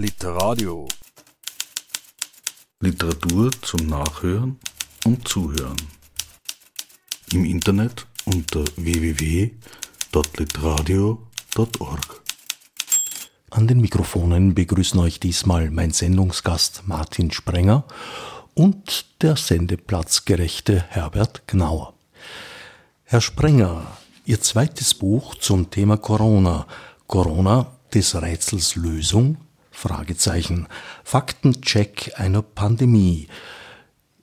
Literadio. Literatur zum Nachhören und Zuhören. Im Internet unter www.literadio.org. An den Mikrofonen begrüßen euch diesmal mein Sendungsgast Martin Sprenger und der sendeplatzgerechte Herbert Gnauer. Herr Sprenger, Ihr zweites Buch zum Thema Corona, Corona des Rätsels Lösung, Fragezeichen, Faktencheck einer Pandemie,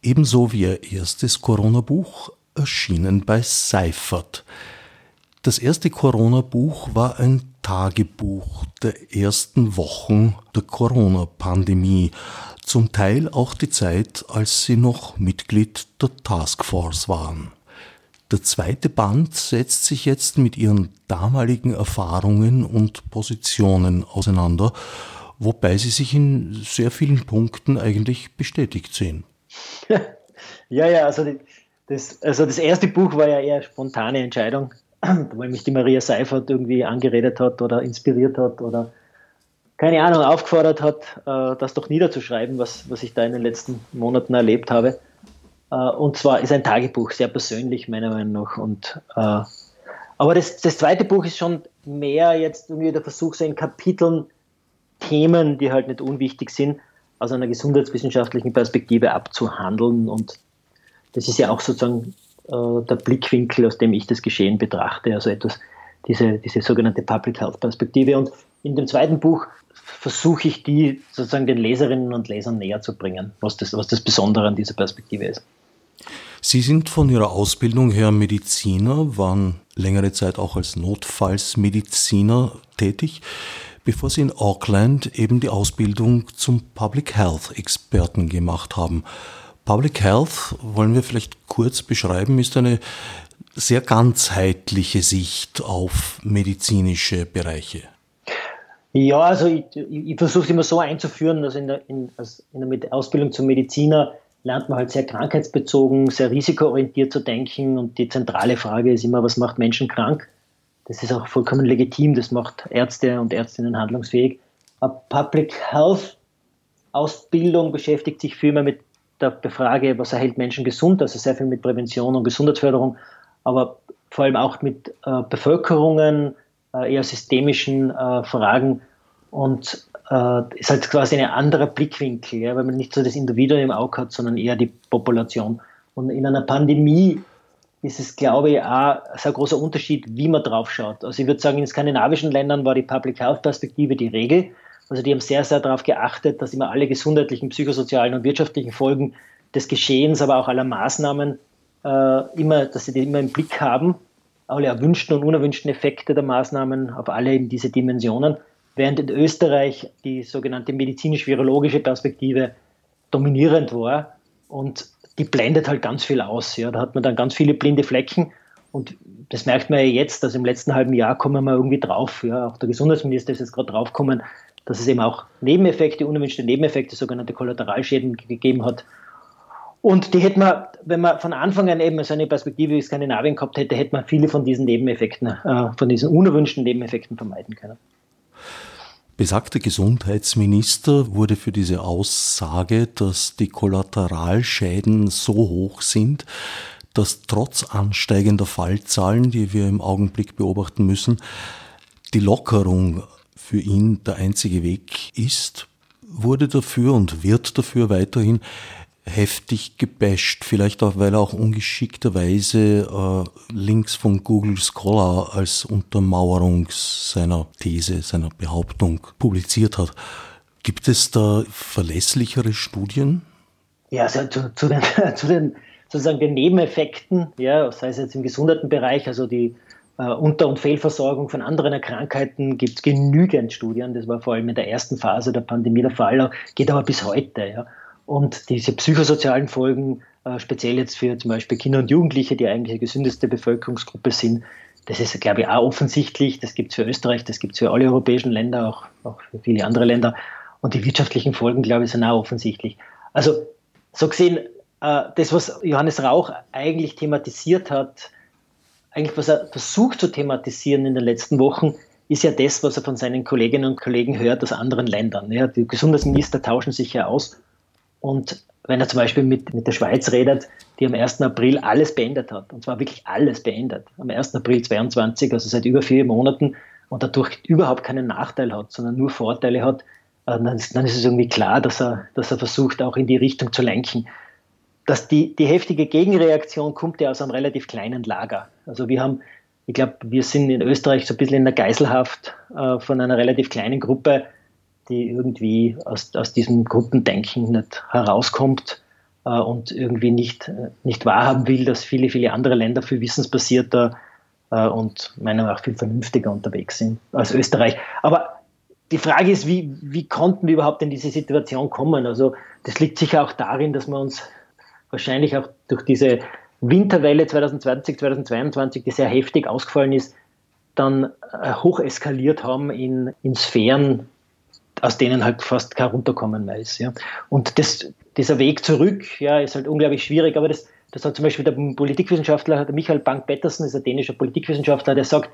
ebenso wie Ihr erstes Corona-Buch, erschienen bei Seifert. Das erste Corona-Buch war ein Tagebuch der ersten Wochen der Corona-Pandemie, zum Teil auch die Zeit, als Sie noch Mitglied der Taskforce waren. Der zweite Band setzt sich jetzt mit ihren damaligen Erfahrungen und Positionen auseinander, wobei sie sich in sehr vielen Punkten eigentlich bestätigt sehen. Ja, ja, also das, also das erste Buch war ja eher spontane Entscheidung, weil mich die Maria Seifert irgendwie angeredet hat oder inspiriert hat oder keine Ahnung, aufgefordert hat, äh, das doch niederzuschreiben, was, was ich da in den letzten Monaten erlebt habe. Äh, und zwar ist ein Tagebuch, sehr persönlich meiner Meinung nach. Und, äh, aber das, das zweite Buch ist schon mehr jetzt irgendwie der Versuch, so in Kapiteln Themen, die halt nicht unwichtig sind, aus einer gesundheitswissenschaftlichen Perspektive abzuhandeln. Und das ist ja auch sozusagen äh, der Blickwinkel, aus dem ich das Geschehen betrachte, also etwas, diese, diese sogenannte Public Health Perspektive. Und in dem zweiten Buch versuche ich die sozusagen den Leserinnen und Lesern näher zu bringen, was das, was das Besondere an dieser Perspektive ist. Sie sind von Ihrer Ausbildung her Mediziner, waren längere Zeit auch als Notfallsmediziner tätig, bevor Sie in Auckland eben die Ausbildung zum Public Health Experten gemacht haben. Public Health, wollen wir vielleicht kurz beschreiben, ist eine sehr ganzheitliche Sicht auf medizinische Bereiche. Ja, also ich, ich, ich versuche es immer so einzuführen, dass in der, in, in der Ausbildung zum Mediziner lernt man halt sehr krankheitsbezogen, sehr risikoorientiert zu denken und die zentrale Frage ist immer, was macht Menschen krank? Das ist auch vollkommen legitim, das macht Ärzte und Ärztinnen handlungsfähig. Aber Public Health Ausbildung beschäftigt sich vielmehr mit der Frage, was erhält Menschen gesund, also sehr viel mit Prävention und Gesundheitsförderung, aber vor allem auch mit äh, Bevölkerungen, äh, eher systemischen äh, Fragen und äh, ist halt quasi ein anderer Blickwinkel, ja, weil man nicht so das Individuum im Auge hat, sondern eher die Population. Und in einer Pandemie ist es, glaube ich, auch ein sehr großer Unterschied, wie man drauf schaut. Also ich würde sagen, in skandinavischen Ländern war die Public Health Perspektive die Regel. Also die haben sehr, sehr darauf geachtet, dass immer alle gesundheitlichen, psychosozialen und wirtschaftlichen Folgen des Geschehens, aber auch aller Maßnahmen äh, immer, dass sie die immer im Blick haben alle erwünschten und unerwünschten Effekte der Maßnahmen auf alle eben diese Dimensionen, während in Österreich die sogenannte medizinisch-virologische Perspektive dominierend war und die blendet halt ganz viel aus. Ja. Da hat man dann ganz viele blinde Flecken und das merkt man ja jetzt, dass im letzten halben Jahr kommen wir irgendwie drauf. Ja. Auch der Gesundheitsminister ist jetzt gerade draufgekommen, dass es eben auch Nebeneffekte, unerwünschte Nebeneffekte, sogenannte Kollateralschäden gegeben hat und die hätte man, wenn man von Anfang an eben so eine Perspektive wie Skandinavien gehabt hätte, hätte man viele von diesen Nebeneffekten, äh, von diesen unerwünschten Nebeneffekten vermeiden können. Besagter Gesundheitsminister wurde für diese Aussage, dass die Kollateralschäden so hoch sind, dass trotz ansteigender Fallzahlen, die wir im Augenblick beobachten müssen, die Lockerung für ihn der einzige Weg ist, wurde dafür und wird dafür weiterhin heftig gebasht, vielleicht auch, weil er auch ungeschickterweise äh, Links von Google Scholar als Untermauerung seiner These, seiner Behauptung publiziert hat. Gibt es da verlässlichere Studien? Ja, also zu, zu, den, zu den sozusagen den Nebeneffekten, ja, sei es jetzt im Gesundheitenbereich, also die äh, Unter- und Fehlversorgung von anderen Krankheiten, gibt es genügend Studien. Das war vor allem in der ersten Phase der Pandemie der Fall, geht aber bis heute. Ja. Und diese psychosozialen Folgen, äh, speziell jetzt für zum Beispiel Kinder und Jugendliche, die eigentlich die gesündeste Bevölkerungsgruppe sind, das ist, glaube ich, auch offensichtlich. Das gibt es für Österreich, das gibt es für alle europäischen Länder, auch, auch für viele andere Länder. Und die wirtschaftlichen Folgen, glaube ich, sind auch offensichtlich. Also, so gesehen, äh, das, was Johannes Rauch eigentlich thematisiert hat, eigentlich was er versucht zu thematisieren in den letzten Wochen, ist ja das, was er von seinen Kolleginnen und Kollegen hört aus anderen Ländern. Ja, die Gesundheitsminister tauschen sich ja aus. Und wenn er zum Beispiel mit, mit der Schweiz redet, die am 1. April alles beendet hat, und zwar wirklich alles beendet, am 1. April 22, also seit über vier Monaten, und dadurch überhaupt keinen Nachteil hat, sondern nur Vorteile hat, äh, dann ist, dann ist es irgendwie klar, dass er, dass er versucht, auch in die Richtung zu lenken. Dass die, die heftige Gegenreaktion kommt ja aus einem relativ kleinen Lager. Also wir haben, ich glaube, wir sind in Österreich so ein bisschen in der Geiselhaft äh, von einer relativ kleinen Gruppe, die irgendwie aus, aus diesem Gruppendenken nicht herauskommt äh, und irgendwie nicht, nicht wahrhaben will, dass viele, viele andere Länder viel wissensbasierter äh, und meiner Meinung nach viel vernünftiger unterwegs sind als Österreich. Aber die Frage ist, wie, wie konnten wir überhaupt in diese Situation kommen? Also das liegt sicher auch darin, dass wir uns wahrscheinlich auch durch diese Winterwelle 2020, 2022, die sehr heftig ausgefallen ist, dann äh, hoch eskaliert haben in, in Sphären, aus denen halt fast kein Runterkommen mehr ist. Ja. Und das, dieser Weg zurück ja, ist halt unglaublich schwierig, aber das, das hat zum Beispiel der Politikwissenschaftler, der Michael Bank-Pettersen, ist ein dänischer Politikwissenschaftler, der sagt,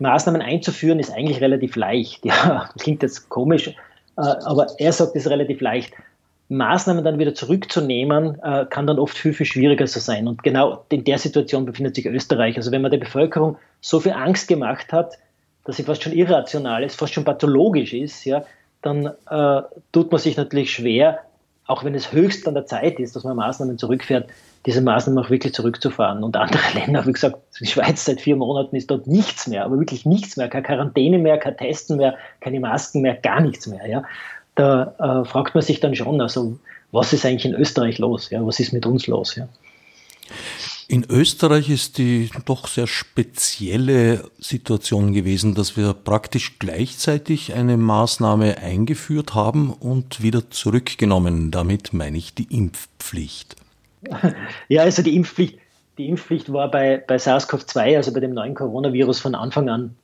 Maßnahmen einzuführen ist eigentlich relativ leicht. Ja, klingt jetzt komisch, äh, aber er sagt, es ist relativ leicht. Maßnahmen dann wieder zurückzunehmen, äh, kann dann oft viel, viel schwieriger so sein. Und genau in der Situation befindet sich Österreich. Also wenn man der Bevölkerung so viel Angst gemacht hat, dass sie fast schon irrational ist, fast schon pathologisch ist, ja, dann äh, tut man sich natürlich schwer, auch wenn es höchst an der Zeit ist, dass man Maßnahmen zurückfährt, diese Maßnahmen auch wirklich zurückzufahren. Und andere Länder, wie gesagt, die Schweiz seit vier Monaten ist dort nichts mehr, aber wirklich nichts mehr, keine Quarantäne mehr, kein Testen mehr, keine Masken mehr, gar nichts mehr. Ja. Da äh, fragt man sich dann schon, also was ist eigentlich in Österreich los? Ja? Was ist mit uns los? Ja? In Österreich ist die doch sehr spezielle Situation gewesen, dass wir praktisch gleichzeitig eine Maßnahme eingeführt haben und wieder zurückgenommen. Damit meine ich die Impfpflicht. Ja, also die Impfpflicht, die Impfpflicht war bei, bei SARS-CoV-2, also bei dem neuen Coronavirus, von Anfang an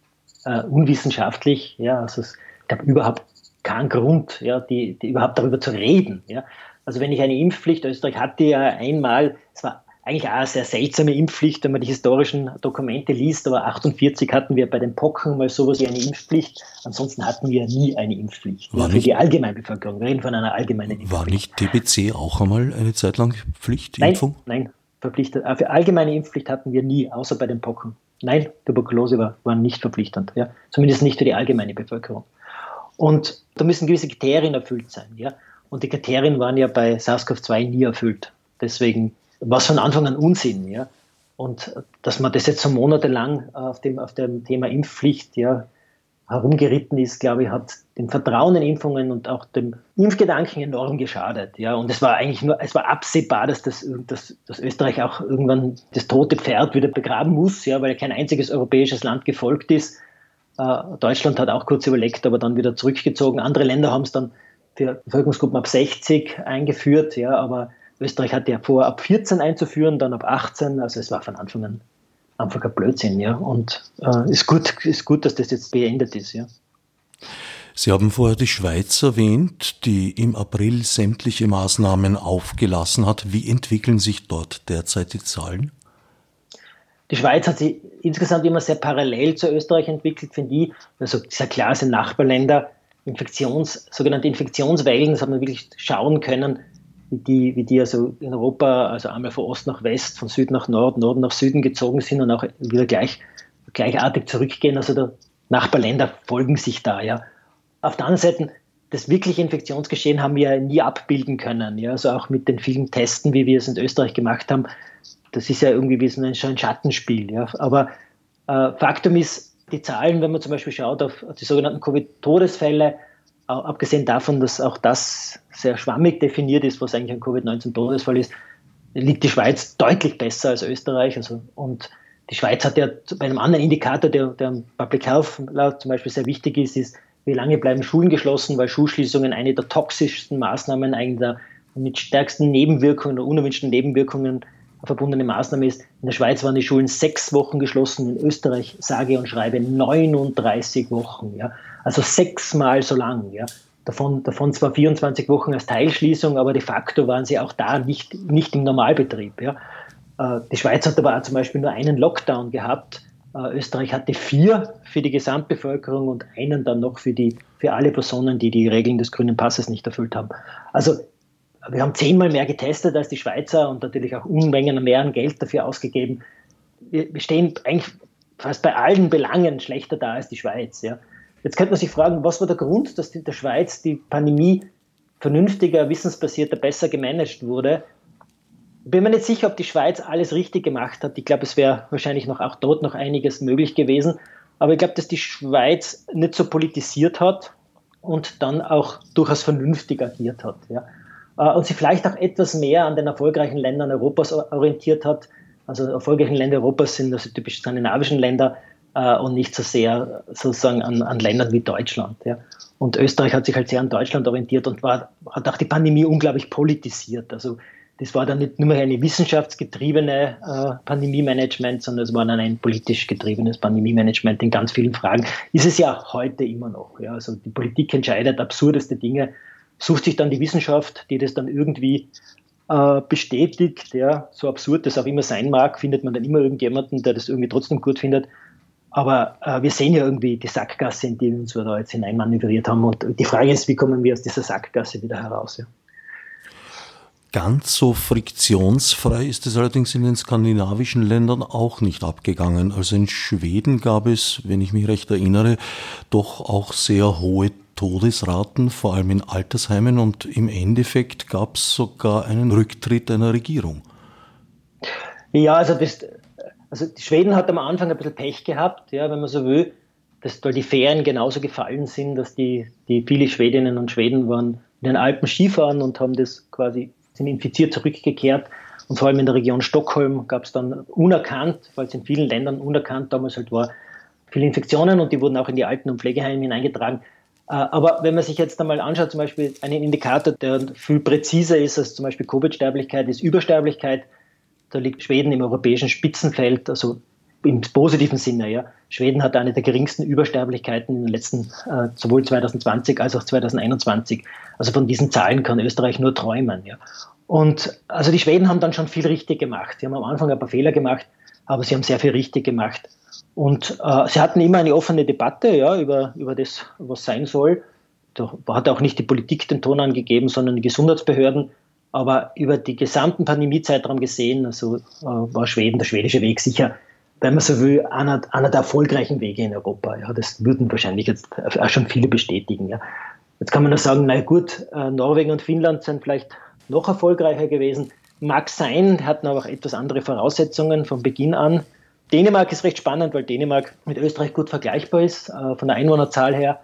äh, unwissenschaftlich. Ja, also es gab überhaupt keinen Grund, ja, die, die überhaupt darüber zu reden. Ja. Also wenn ich eine Impfpflicht, Österreich hatte ja einmal, es war eigentlich auch eine sehr seltsame Impfpflicht, wenn man die historischen Dokumente liest, aber 48 hatten wir bei den Pocken mal sowas wie eine Impfpflicht. Ansonsten hatten wir nie eine Impfpflicht. War für nicht, die Allgemeinbevölkerung. Wir reden von einer allgemeinen Impfpflicht. War nicht TBC auch einmal eine Zeit lang Pflicht? Nein, nein, verpflichtet. Äh, für allgemeine Impfpflicht hatten wir nie, außer bei den Pocken. Nein, Tuberkulose war, war nicht verpflichtend. Ja? Zumindest nicht für die allgemeine Bevölkerung. Und da müssen gewisse Kriterien erfüllt sein. Ja? Und die Kriterien waren ja bei SARS-CoV-2 nie erfüllt. Deswegen was von Anfang an Unsinn, ja. Und dass man das jetzt so monatelang auf dem, auf dem Thema Impfpflicht ja, herumgeritten ist, glaube ich, hat dem Vertrauen in Impfungen und auch dem Impfgedanken enorm geschadet. Ja. Und es war eigentlich nur, es war absehbar, dass, das, dass, dass Österreich auch irgendwann das tote Pferd wieder begraben muss, ja, weil kein einziges europäisches Land gefolgt ist. Äh, Deutschland hat auch kurz überlegt, aber dann wieder zurückgezogen. Andere Länder haben es dann für Bevölkerungsgruppen ab 60 eingeführt, ja, aber Österreich hatte ja vor, ab 14 einzuführen, dann ab 18. Also es war von Anfang an einfach ein Blödsinn, ja. Und äh, ist, gut, ist gut, dass das jetzt beendet ist, ja. Sie haben vorher die Schweiz erwähnt, die im April sämtliche Maßnahmen aufgelassen hat. Wie entwickeln sich dort derzeit die Zahlen? Die Schweiz hat sich insgesamt immer sehr parallel zu Österreich entwickelt, finde ich. Also sehr klar sind Nachbarländer Infektions, sogenannte Infektionswellen, das hat man wirklich schauen können, wie die, wie die also in Europa, also einmal von Ost nach West, von Süd nach Nord, Norden nach Süden gezogen sind und auch wieder gleich, gleichartig zurückgehen. Also der Nachbarländer folgen sich da, ja. Auf der anderen Seite, das wirkliche Infektionsgeschehen haben wir nie abbilden können, ja. Also auch mit den vielen Testen, wie wir es in Österreich gemacht haben, das ist ja irgendwie wie so ein, Schattenspiel, ja. Aber äh, Faktum ist, die Zahlen, wenn man zum Beispiel schaut auf die sogenannten Covid-Todesfälle, abgesehen davon, dass auch das sehr schwammig definiert ist, was eigentlich ein Covid-19-Todesfall ist, liegt die Schweiz deutlich besser als Österreich. Also, und die Schweiz hat ja bei einem anderen Indikator, der, der Public Health zum Beispiel sehr wichtig ist, ist, wie lange bleiben Schulen geschlossen, weil Schulschließungen eine der toxischsten Maßnahmen, eine der mit stärksten Nebenwirkungen oder unerwünschten Nebenwirkungen verbundene Maßnahme ist. In der Schweiz waren die Schulen sechs Wochen geschlossen, in Österreich sage und schreibe 39 Wochen. Ja. Also sechsmal so lang. Ja. Davon, davon zwar 24 Wochen als Teilschließung, aber de facto waren sie auch da nicht, nicht im Normalbetrieb. Ja. Äh, die Schweiz hat aber zum Beispiel nur einen Lockdown gehabt Äh, Österreich hatte vier für die Gesamtbevölkerung und einen dann noch für, die, für alle Personen, die die Regeln des grünen Passes nicht erfüllt haben. Also wir haben zehnmal mehr getestet als die Schweizer und natürlich auch Unmengen mehr an Geld dafür ausgegeben. Wir, wir stehen eigentlich fast bei allen Belangen schlechter da als die Schweiz. Ja. Jetzt könnte man sich fragen, was war der Grund, dass in der Schweiz die Pandemie vernünftiger, wissensbasierter, besser gemanagt wurde? bin mir nicht sicher, ob die Schweiz alles richtig gemacht hat. Ich glaube, es wäre wahrscheinlich noch auch dort noch einiges möglich gewesen. Aber ich glaube, dass die Schweiz nicht so politisiert hat und dann auch durchaus vernünftig agiert hat. Ja. Äh, und sie vielleicht auch etwas mehr an den erfolgreichen Ländern Europas orientiert hat. Also erfolgreichen Länder Europas sind also typisch skandinavischen Länder äh, und nicht so sehr sozusagen an, an Ländern wie Deutschland. Ja. Und Österreich hat sich halt sehr an Deutschland orientiert und war, hat auch die Pandemie unglaublich politisiert. Also das war dann nicht nur eine wissenschaftsgetriebene äh, Pandemie-Management, sondern es war dann ein politisch getriebenes Pandemie-Management in ganz vielen Fragen. Ist es ja heute immer noch. Ja. Also die Politik entscheidet absurdeste Dinge, sucht sich dann die Wissenschaft, die das dann irgendwie äh, bestätigt. Ja. So absurd das auch immer sein mag, findet man dann immer irgendjemanden, der das irgendwie trotzdem gut findet. Aber äh, wir sehen ja irgendwie die Sackgasse, in die wir uns da jetzt hineinmanövriert haben. Und die Frage ist, wie kommen wir aus dieser Sackgasse wieder heraus? Ja. Ganz so friktionsfrei ist es allerdings in den skandinavischen Ländern auch nicht abgegangen. Also in Schweden gab es, wenn ich mich recht erinnere, doch auch sehr hohe Todesraten, vor allem in Altersheimen und im Endeffekt gab es sogar einen Rücktritt einer Regierung. Ja, also, das, also die Schweden hat am Anfang ein bisschen Pech gehabt, ja, wenn man so will, dass weil die Ferien genauso gefallen sind, dass die, die viele Schwedinnen und Schweden waren in den Alpen Skifahren und haben das quasi sind infiziert zurückgekehrt. Und vor allem in der Region Stockholm gab es dann unerkannt, weil es in vielen Ländern unerkannt damals halt war, viele Infektionen und die wurden auch in die Alten- und Pflegeheime hineingetragen. Äh, aber wenn man sich jetzt einmal anschaut, zum Beispiel einen Indikator, der viel präziser ist als zum Beispiel Covid-Sterblichkeit, ist Übersterblichkeit. Da liegt Schweden im europäischen Spitzenfeld, also im positiven Sinne. Ja. Schweden hat eine der geringsten Übersterblichkeiten in den letzten, äh, sowohl 2020 als auch 2021. Also von diesen Zahlen kann Österreich nur träumen. Ja. Und also die Schweden haben dann schon viel richtig gemacht. Sie haben am Anfang ein paar Fehler gemacht, aber sie haben sehr viel richtig gemacht. Und äh, sie hatten immer eine offene Debatte ja, über, über das, was sein soll. Da hat auch nicht die Politik den Ton angegeben, sondern die Gesundheitsbehörden. Aber über die gesamten Pandemiezeitraum gesehen, also äh, war Schweden, der schwedische Weg sicher wenn man so will, einer, einer der erfolgreichen Wege in Europa. Ja, das würden wahrscheinlich jetzt auch schon viele bestätigen. Ja. Jetzt kann man nur sagen, na gut, äh, Norwegen und Finnland sind vielleicht noch erfolgreicher gewesen. Mag sein, hatten aber auch etwas andere Voraussetzungen von Beginn an. Dänemark ist recht spannend, weil Dänemark mit Österreich gut vergleichbar ist, äh, von der Einwohnerzahl her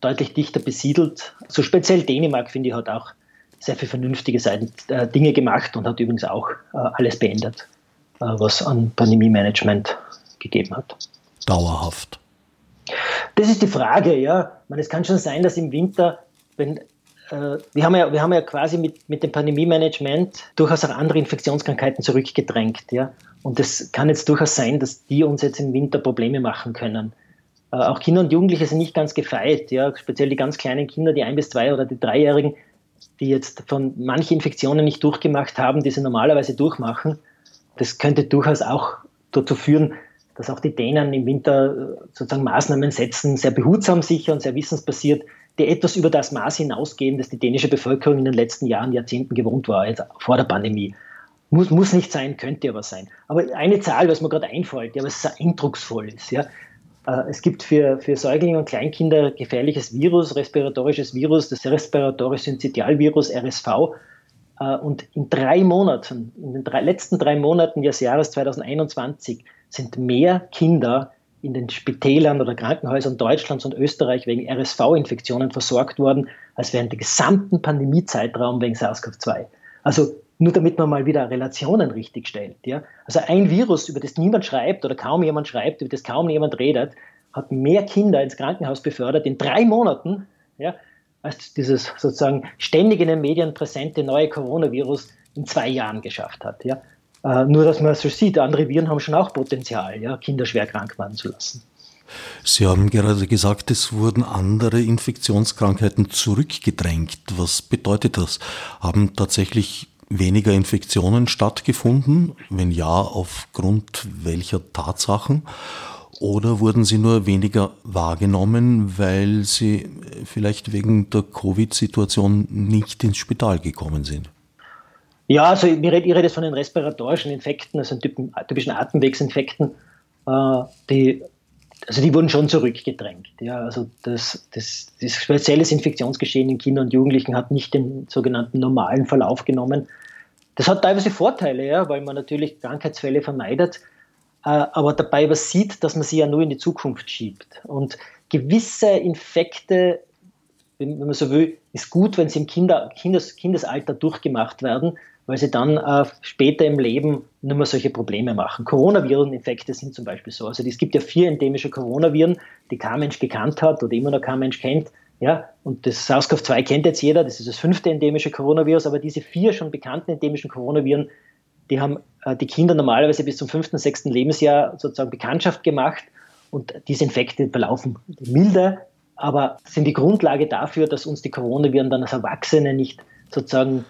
deutlich dichter besiedelt. So speziell Dänemark, finde ich, hat auch sehr viel vernünftige Seiten, äh, Dinge gemacht und hat übrigens auch äh, alles beendet. Was an Pandemie-Management gegeben hat. Dauerhaft. Das ist die Frage, ja. Man, es kann schon sein, dass im Winter, wenn wir haben ja, wir haben ja quasi mit, mit dem Pandemie-Management durchaus auch andere Infektionskrankheiten zurückgedrängt, ja. Und es kann jetzt durchaus sein, dass die uns jetzt im Winter Probleme machen können. Äh, auch Kinder und Jugendliche sind nicht ganz gefeit, ja. Speziell die ganz kleinen Kinder, die ein bis zwei oder die dreijährigen, die jetzt von manchen Infektionen nicht durchgemacht haben, die sie normalerweise durchmachen das könnte durchaus auch dazu führen, dass auch die Dänen im Winter äh, sozusagen Maßnahmen setzen, sehr behutsam sicher und sehr wissensbasiert, die etwas über das Maß hinausgehen, das die dänische Bevölkerung in den letzten Jahren, Jahrzehnten gewohnt war, jetzt vor der Pandemie. Muss, muss nicht sein, könnte aber sein. Aber eine Zahl, was mir gerade einfällt, ja, was sehr eindrucksvoll ist, ja. Äh, es gibt für, für Säuglinge und Kleinkinder gefährliches Virus, respiratorisches Virus, das Respiratorische Synzytialvirus, RSV, äh, und in drei Monaten, in den drei, letzten drei Monaten des Jahres 2021 sind mehr Kinder in den Spitälern oder Krankenhäusern Deutschlands und Österreich wegen RSV-Infektionen versorgt worden, als während der gesamten Pandemiezeitraum wegen SARS-CoV-2. Also nur damit man mal wieder Relationen richtig stellt. Ja? Also ein Virus, über das niemand schreibt oder kaum jemand schreibt, über das kaum jemand redet, hat mehr Kinder ins Krankenhaus befördert in drei Monaten, ja, als dieses sozusagen ständig in den Medien präsente neue Coronavirus in zwei Jahren geschafft hat. Ja? Äh, nur, dass man so sieht, andere Viren haben schon auch Potenzial, ja, Kinder schwer krank werden zu lassen. Sie haben gerade gesagt, es wurden andere Infektionskrankheiten zurückgedrängt. Was bedeutet das? Haben tatsächlich weniger Infektionen stattgefunden? Wenn ja, aufgrund welcher Tatsachen? Oder wurden sie nur weniger wahrgenommen, weil sie vielleicht wegen der Covid-Situation nicht ins Spital gekommen sind? Ja, also ich ich rede jetzt von den respiratorischen Infekten, also typischen, typischen Atemwegsinfekten, äh, die, also die wurden schon zurückgedrängt. Ja, also das, das, das spezielles Infektionsgeschehen in Kindern und Jugendlichen hat nicht den sogenannten normalen Verlauf genommen. Das hat teilweise Vorteile, ja, weil man natürlich Krankheitsfälle vermeidet, äh, aber dabei übersieht, dass man sie ja nur in die Zukunft schiebt. Und gewisse Infekte, wenn man so will, ist gut, wenn sie im Kinder, Kindes, Kindesalter durchgemacht werden, weil sie dann äh, später im Leben nicht mehr solche Probleme machen. Coronaviren-Infekte sind zum Beispiel so. Also es gibt ja vier endemische Coronaviren, die kein Mensch gekannt hat oder immer noch kein Mensch kennt. Ja, und das SARS-CoV-2 kennt jetzt jeder, das ist das fünfte endemische Coronavirus, aber diese vier schon bekannten endemischen Coronaviren, die haben äh, die Kinder normalerweise bis zum fünften, sechsten Lebensjahr sozusagen Bekanntschaft gemacht und diese Infekte verlaufen milder, aber sind die Grundlage dafür, dass uns die Coronaviren dann als Erwachsene nicht sozusagen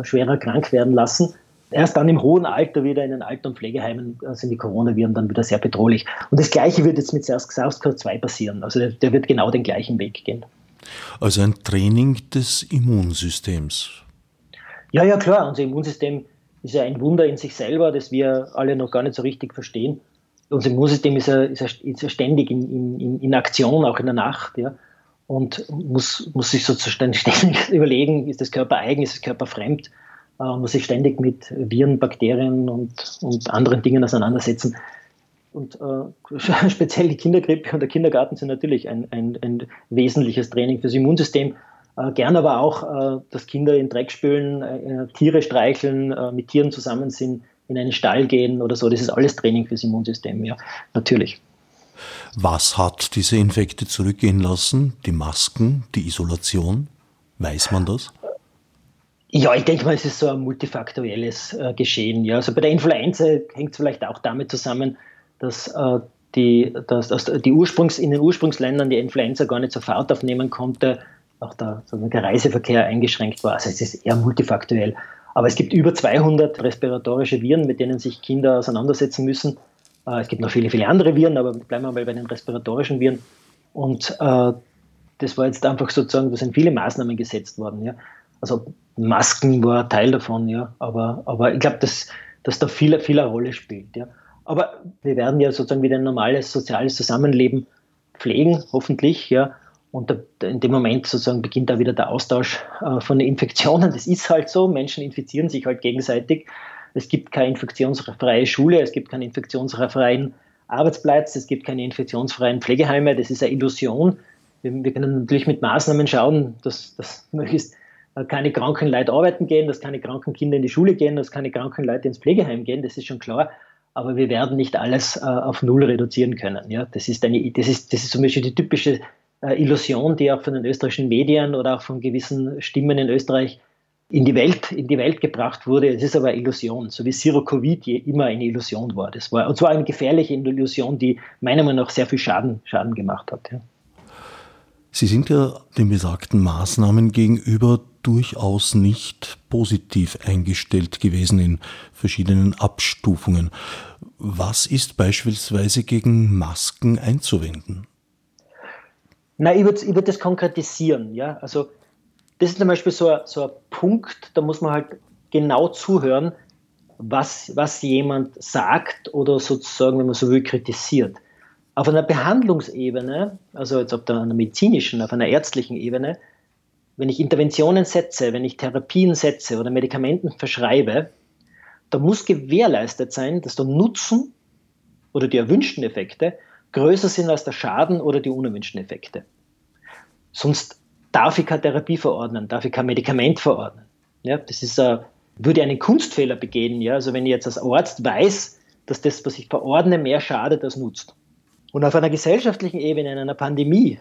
äh, schwerer krank werden lassen. Erst dann im hohen Alter wieder in den Alten- und Pflegeheimen äh, sind die Coronaviren dann wieder sehr bedrohlich. Und das Gleiche wird jetzt mit SARS-CoV-2 passieren. Also der, der wird genau den gleichen Weg gehen. Also ein Training des Immunsystems. Ja, ja, klar. Unser Immunsystem ist ja ein Wunder in sich selber, das wir alle noch gar nicht so richtig verstehen. Unser Immunsystem ist ja, ist ja, ist ja ständig in, in, in, Aktion, auch in der Nacht. Ja und muss, muss sich sozusagen ständig überlegen, ist das Körper eigen, ist das Körper fremd, äh, muss sich ständig mit Viren, Bakterien und, und anderen Dingen auseinandersetzen. Und äh, speziell die Kindergrippe und der Kindergarten sind natürlich ein, ein, ein wesentliches Training fürs Immunsystem. Äh, gern aber auch, äh, dass Kinder in Dreck spülen, äh, Tiere streicheln, äh, mit Tieren zusammen sind, in einen Stall gehen oder so. Das ist alles Training fürs Immunsystem, ja, natürlich. Was hat diese Infekte zurückgehen lassen? Die Masken, die Isolation? Weiß man das? Ja, ich denke mal, es ist so ein multifaktorielles äh, Geschehen. Ja. Also bei der Influenza hängt es vielleicht auch damit zusammen, dass, äh, die, dass, dass die Ursprungs, in den Ursprungsländern die Influenza gar nicht so Fahrt aufnehmen konnte, auch der, der Reiseverkehr eingeschränkt war. Also es ist eher multifaktoriell. Aber es gibt über 200 respiratorische Viren, mit denen sich Kinder auseinandersetzen müssen. Äh, es gibt noch viele, viele andere Viren, aber bleiben wir mal bei den respiratorischen Viren. Und äh, das war jetzt einfach sozusagen, da sind viele Maßnahmen gesetzt worden. Ja. Also Masken war Teil davon, ja. Aber, aber ich glaube, dass, dass da viel, viel eine Rolle spielt. Ja. Aber wir werden ja sozusagen wieder ein normales soziales Zusammenleben pflegen, hoffentlich, ja. Und in dem Moment sozusagen beginnt da wieder der Austausch äh, von den Infektionen. Das ist halt so. Menschen infizieren sich halt gegenseitig. Es gibt keine infektionsfreie Schule, es gibt keinen infektionsfreien Arbeitsplatz, es gibt keine infektionsfreien Pflegeheime. Das ist eine Illusion. Wir, wir können natürlich mit Maßnahmen schauen, dass, dass möglichst äh, keine kranken Leute arbeiten gehen, dass keine kranken Kinder in die Schule gehen, dass keine kranken Leute ins Pflegeheim gehen, das ist schon klar. Aber wir werden nicht alles äh, auf Null reduzieren können. Ja? Das, ist eine, das, ist, das ist zum Beispiel die typische äh, Illusion, die auch von den österreichischen Medien oder auch von gewissen Stimmen in Österreich in die Welt, in die Welt gebracht wurde. Es ist aber eine Illusion, so wie Zero Covid immer eine Illusion war. Das war und zwar eine gefährliche Illusion, die meiner Meinung nach sehr viel Schaden, Schaden gemacht hat. Ja. Sie sind ja den besagten Maßnahmen gegenüber durchaus nicht positiv eingestellt gewesen in verschiedenen Abstufungen. Was ist beispielsweise gegen Masken einzuwenden? Na, ich würde ich würd das konkretisieren. Ja? Also das ist zum Beispiel so ein, so ein Punkt, da muss man halt genau zuhören, was, was jemand sagt oder sozusagen, wenn man so will, kritisiert. Auf einer Behandlungsebene, also jetzt auf einer medizinischen, auf einer ärztlichen Ebene, wenn ich Interventionen setze, wenn ich Therapien setze oder Medikamenten verschreibe, da muss gewährleistet sein, dass der Nutzen oder die erwünschten Effekte größer sind als der Schaden oder die unerwünschten Effekte. Sonst darf ich keine Therapie verordnen, darf ich kein Medikament verordnen. Ja, das ist, uh, würde einen Kunstfehler begehen. Ja? Also wenn ich jetzt als Arzt weiß, dass das, was ich verordne, mehr schadet als nutzt. Und auf einer gesellschaftlichen Ebene, in einer Pandemie,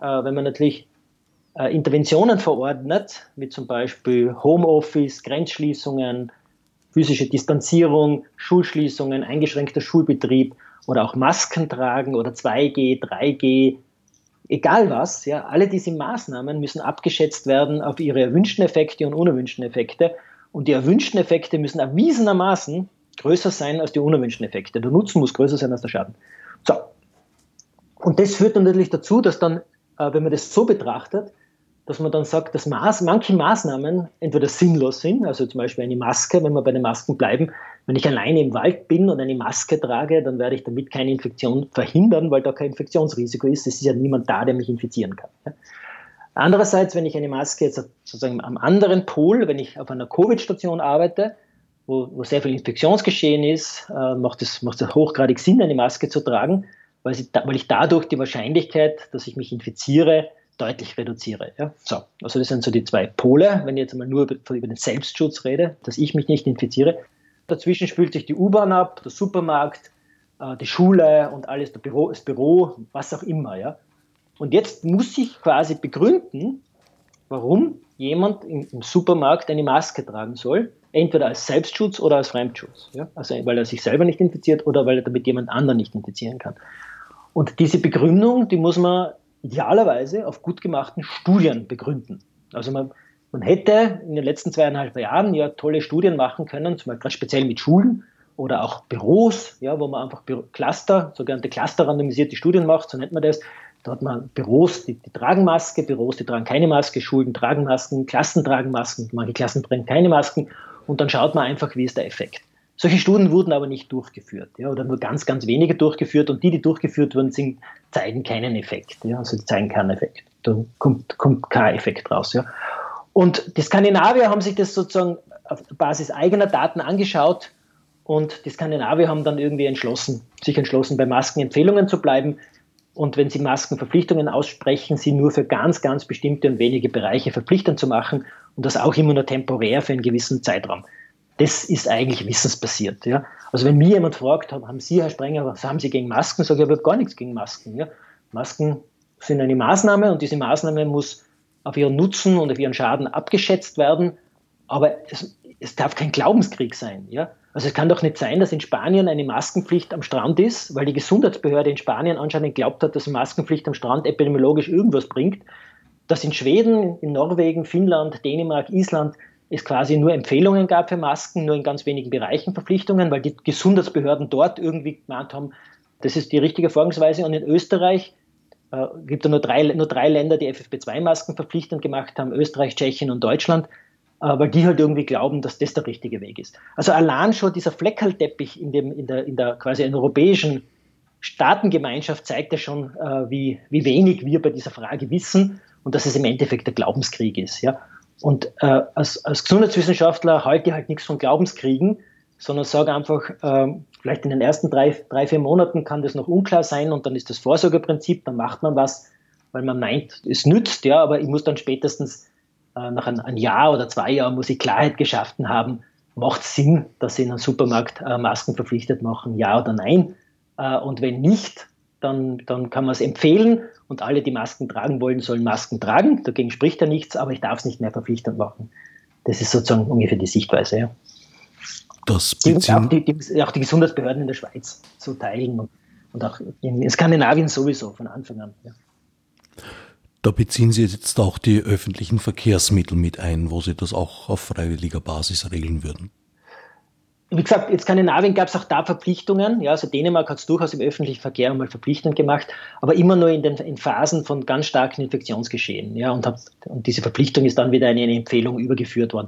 uh, wenn man natürlich uh, Interventionen verordnet, wie zum Beispiel Homeoffice, Grenzschließungen, physische Distanzierung, Schulschließungen, eingeschränkter Schulbetrieb oder auch Masken tragen oder 2G, 3G, egal was, ja, alle diese Maßnahmen müssen abgeschätzt werden auf ihre erwünschten Effekte und unerwünschten Effekte. Und die erwünschten Effekte müssen erwiesenermaßen größer sein als die unerwünschten Effekte. Der Nutzen muss größer sein als der Schaden. So, Und das führt dann natürlich dazu, dass dann, äh, wenn man das so betrachtet, dass man dann sagt, dass Maß, manche Maßnahmen entweder sinnlos sind, also zum Beispiel eine Maske, wenn wir bei den Masken bleiben, wenn ich alleine im Wald bin und eine Maske trage, dann werde ich damit keine Infektion verhindern, weil da kein Infektionsrisiko ist. Es ist ja niemand da, der mich infizieren kann. Andererseits, wenn ich eine Maske jetzt sozusagen am anderen Pol, wenn ich auf einer Covid-Station arbeite, wo, wo, sehr viel Infektionsgeschehen ist, äh, macht, es, macht es hochgradig Sinn, eine Maske zu tragen, weil, sie, weil ich dadurch die Wahrscheinlichkeit, dass ich mich infiziere, deutlich reduziere. Ja? So, also das sind so die zwei Pole, wenn ich jetzt mal nur über, über den Selbstschutz rede, dass ich mich nicht infiziere. Dazwischen spült sich die U-Bahn ab, der Supermarkt, äh, die Schule und alles, der Büro, das Büro, was auch immer. Ja? Und jetzt muss ich quasi begründen, warum jemand im Supermarkt eine Maske tragen soll, entweder als Selbstschutz oder als Fremdschutz. Ja? Also weil er sich selber nicht infiziert oder weil er damit jemand anderen nicht infizieren kann. Und diese Begründung, die muss man idealerweise auf gut gemachten Studien begründen. Also man, man hätte in den letzten zweieinhalb Jahren ja tolle Studien machen können, zum Beispiel speziell mit Schulen oder auch Büros, ja, wo man einfach Cluster, sogenannte clusterrandomisierte Studien macht, so nennt man das. Da hat man Büros, die, die, tragen Maske, Büros, die tragen keine Maske, Schulen tragen Masken, Klassen tragen Masken, manche Klassen tragen keine Masken und dann schaut man einfach, wie ist der Effekt. Solche Studien wurden aber nicht durchgeführt ja, oder nur ganz, ganz wenige durchgeführt und die, die durchgeführt wurden, sind, zeigen keinen Effekt. Ja, also die zeigen keinen Effekt. Da kommt, kommt kein Effekt raus. Ja. Und die Skandinavier haben sich das sozusagen auf Basis eigener Daten angeschaut und die Skandinavier haben dann irgendwie entschlossen, sich entschlossen, bei Maskenempfehlungen zu bleiben. Und wenn sie Maskenverpflichtungen aussprechen, sie nur für ganz, ganz bestimmte und wenige Bereiche verpflichtend zu machen und das auch immer nur temporär für einen gewissen Zeitraum das ist eigentlich wissensbasiert. Ja? Also wenn mir jemand fragt, haben Sie, Herr Sprenger, was haben Sie gegen Masken, sage ich, ich habe gar nichts gegen Masken. Ja? Masken sind eine Maßnahme und diese Maßnahme muss auf ihren Nutzen und auf ihren Schaden abgeschätzt werden, aber es, es darf kein Glaubenskrieg sein. Ja? Also es kann doch nicht sein, dass in Spanien eine Maskenpflicht am Strand ist, weil die Gesundheitsbehörde in Spanien anscheinend glaubt hat, dass Maskenpflicht am Strand epidemiologisch irgendwas bringt, dass in Schweden, in Norwegen, Finnland, Dänemark, Island es quasi nur Empfehlungen gab für Masken, nur in ganz wenigen Bereichen Verpflichtungen, weil die Gesundheitsbehörden dort irgendwie gemeint haben, das ist die richtige Vorgangsweise. Und in Österreich äh, gibt es nur drei, nur drei Länder, die FFP2-Masken verpflichtend gemacht haben, Österreich, Tschechien und Deutschland, äh, weil die halt irgendwie glauben, dass das der richtige Weg ist. Also allein schon dieser Fleckerlteppich in, in, der, in der quasi europäischen Staatengemeinschaft zeigt ja schon, äh, wie, wie wenig wir bei dieser Frage wissen und dass es im Endeffekt der Glaubenskrieg ist. Ja? Und äh, als, als Gesundheitswissenschaftler halte ich halt nichts von Glaubenskriegen, sondern sage einfach, äh, vielleicht in den ersten drei, drei, vier Monaten kann das noch unklar sein und dann ist das Vorsorgeprinzip, dann macht man was, weil man meint, es nützt, ja, aber ich muss dann spätestens äh, nach ein, ein, Jahr oder zwei Jahren muss ich Klarheit geschaffen haben, macht es Sinn, dass sie in einem Supermarkt äh, Masken verpflichtet machen, ja oder nein. Äh, und wenn nicht, dann, dann kann man es empfehlen und alle, die Masken tragen wollen, sollen Masken tragen. Dagegen spricht ja nichts, aber ich darf es nicht mehr verpflichtend machen. Das ist sozusagen ungefähr die Sichtweise. Ja. Das auch, die, die, auch die Gesundheitsbehörden in der Schweiz so teilen und, und auch in Skandinavien sowieso von Anfang an. Ja. Da beziehen Sie jetzt auch die öffentlichen Verkehrsmittel mit ein, wo Sie das auch auf freiwilliger Basis regeln würden wie gesagt, in Skandinavien gab es auch da Verpflichtungen. Ja, also Dänemark hat es durchaus im öffentlichen Verkehr einmal verpflichtend gemacht, aber immer nur in den in Phasen von ganz starken Infektionsgeschehen. Ja, und, hat, und diese Verpflichtung ist dann wieder in eine Empfehlung übergeführt worden.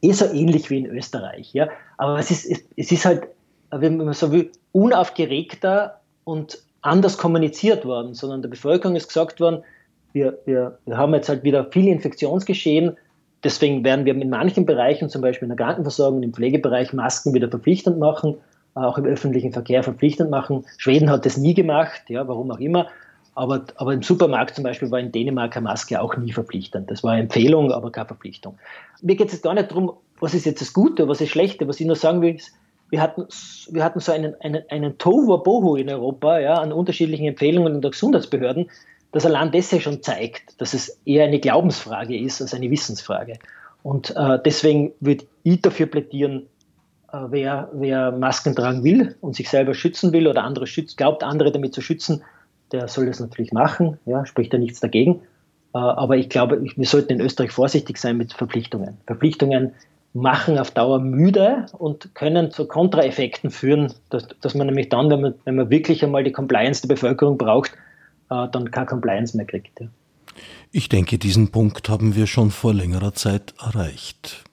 Eh so ähnlich wie in Österreich. Ja, aber es ist, es, es ist halt, wenn man so will, unaufgeregter und anders kommuniziert worden, sondern der Bevölkerung ist gesagt worden, wir, wir, wir haben jetzt halt wieder viel Infektionsgeschehen, Deswegen werden wir in manchen Bereichen, zum Beispiel in der Krankenversorgung, im Pflegebereich, Masken wieder verpflichtend machen, auch im öffentlichen Verkehr verpflichtend machen. Schweden hat das nie gemacht, ja, warum auch immer. Aber, aber im Supermarkt zum Beispiel war in Dänemark eine Maske auch nie verpflichtend. Das war eine Empfehlung, aber keine Verpflichtung. Mir geht es jetzt gar nicht darum, was ist jetzt das Gute, was ist das Schlechte. Was ich nur sagen will, ist, wir hatten, wir hatten so einen, einen, einen Tohuwabohu in Europa ja, an unterschiedlichen Empfehlungen der Gesundheitsbehörden dass allein das ja schon zeigt, dass es eher eine Glaubensfrage ist als eine Wissensfrage. Und äh, deswegen würde ich dafür plädieren, äh, wer, wer Masken tragen will und sich selber schützen will oder andere schützt, glaubt, andere damit zu schützen, der soll das natürlich machen, ja, spricht da nichts dagegen. Äh, aber ich glaube, wir sollten in Österreich vorsichtig sein mit Verpflichtungen. Verpflichtungen machen auf Dauer müde und können zu Kontraeffekten führen, dass, dass man nämlich dann, wenn man, wenn man wirklich einmal die Compliance der Bevölkerung braucht, dann keine Compliance mehr kriegt. Ja. Ich denke, diesen Punkt haben wir schon vor längerer Zeit erreicht.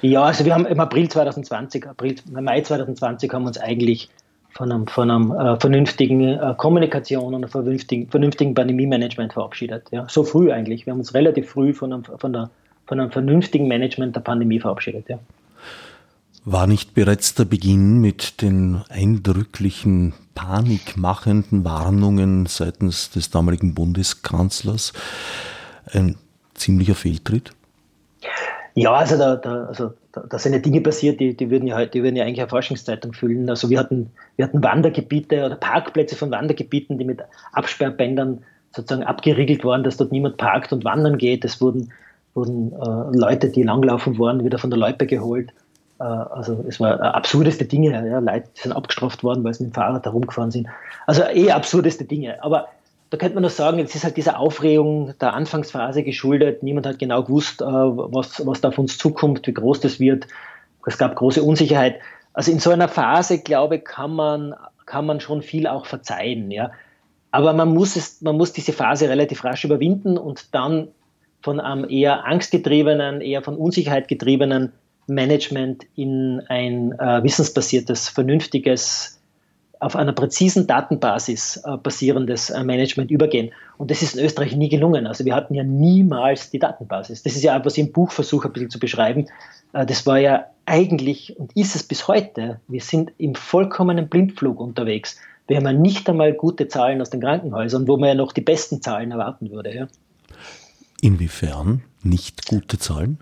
Ja, also wir haben im April 2020, April, Mai 2020 haben wir uns eigentlich von einem, von einem äh, vernünftigen äh, Kommunikation und einem vernünftigen, vernünftigen Pandemie-Management verabschiedet. Ja. So früh eigentlich. Wir haben uns relativ früh von einem, von, der, von einem vernünftigen Management der Pandemie verabschiedet. Ja. War nicht bereits der Beginn mit den eindrücklichen, panikmachenden Warnungen seitens des damaligen Bundeskanzlers ein ziemlicher Fehltritt? Ja, also da, da, also da, sind ja Dinge passiert, die, die, würden ja, die würden ja eigentlich eine Forschungszeitung füllen. Also wir hatten, wir hatten Wandergebiete oder Parkplätze von Wandergebieten, die mit Absperrbändern sozusagen abgeriegelt waren, dass dort niemand parkt und wandern geht. Es wurden, wurden äh, Leute, die langlaufen waren, wieder von der Loipe geholt. Äh, also es war absurdeste Dinge. Ja, Leute sind abgestraft worden, weil sie mit dem Fahrrad herumgefahren sind. Also eh absurdeste Dinge. Aber da könnte man nur sagen, es ist halt dieser Aufregung der Anfangsphase geschuldet. Niemand hat genau gewusst, äh, was, was da auf uns zukommt, wie groß das wird. Es gab große Unsicherheit. Also in so einer Phase, glaube ich, kann man, kann man schon viel auch verzeihen. Ja. Aber man muss, es, man muss diese Phase relativ rasch überwinden und dann von einem eher angstgetriebenen, eher von Unsicherheit getriebenen Management in ein äh, wissensbasiertes, vernünftiges, auf einer präzisen Datenbasis äh, basierendes äh, Management übergehen. Und das ist in Österreich nie gelungen. Also wir hatten ja niemals die Datenbasis. Das ist ja, was ich im Buch versuche ein bisschen zu beschreiben. Äh, das war ja eigentlich und ist es bis heute. Wir sind im vollkommenen Blindflug unterwegs. Wir haben ja nicht einmal gute Zahlen aus den Krankenhäusern, wo man ja noch die besten Zahlen erwarten würde. Ja. Inwiefern nicht gute Zahlen?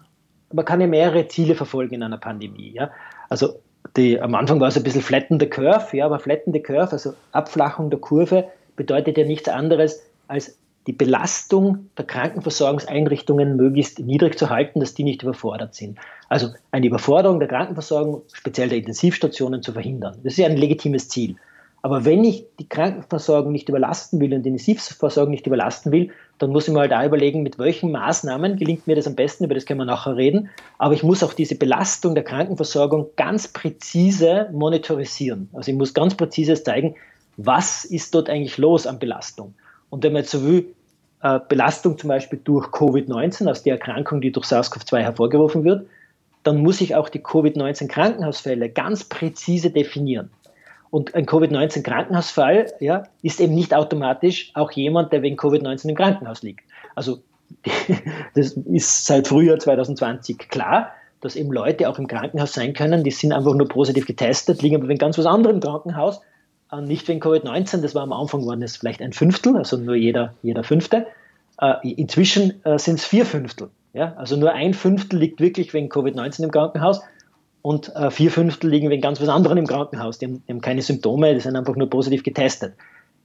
Man kann ja mehrere Ziele verfolgen in einer Pandemie. Ja? Also die, am Anfang war es ein bisschen flatten the curve, ja, aber flatten the curve, also Abflachung der Kurve, bedeutet ja nichts anderes, als die Belastung der Krankenversorgungseinrichtungen möglichst niedrig zu halten, dass die nicht überfordert sind. Also eine Überforderung der Krankenversorgung, speziell der Intensivstationen, zu verhindern. Das ist ja ein legitimes Ziel. Aber wenn ich die Krankenversorgung nicht überlasten will und die Intensivversorgung nicht überlasten will, dann muss ich mir halt auch überlegen, mit welchen Maßnahmen gelingt mir das am besten, über das können wir nachher reden. Aber ich muss auch diese Belastung der Krankenversorgung ganz präzise monitorisieren. Also ich muss ganz präzise zeigen, was ist dort eigentlich los an Belastung. Und wenn man jetzt so will, äh, Belastung zum Beispiel durch Covid-19, also die Erkrankung, die durch SARS-CoV-2 hervorgerufen wird, dann muss ich auch die Covid-19-Krankenhausfälle ganz präzise definieren. Und ein Covid-19-Krankenhausfall ja, ist eben nicht automatisch auch jemand, der wegen Covid-19 im Krankenhaus liegt. Also das ist seit Frühjahr 2020 klar, dass eben Leute auch im Krankenhaus sein können, die sind einfach nur positiv getestet, liegen aber wegen ganz was anderem im Krankenhaus, äh, nicht wegen Covid-19, das war am Anfang waren es vielleicht ein Fünftel, also nur jeder, jeder Fünfte. Äh, inzwischen äh, sind es vier Fünftel. Ja? Also nur ein Fünftel liegt wirklich wegen Covid-19 im Krankenhaus und äh, vier Fünftel liegen wegen ganz was anderem im Krankenhaus. Die haben, die haben, keine Symptome, die sind einfach nur positiv getestet.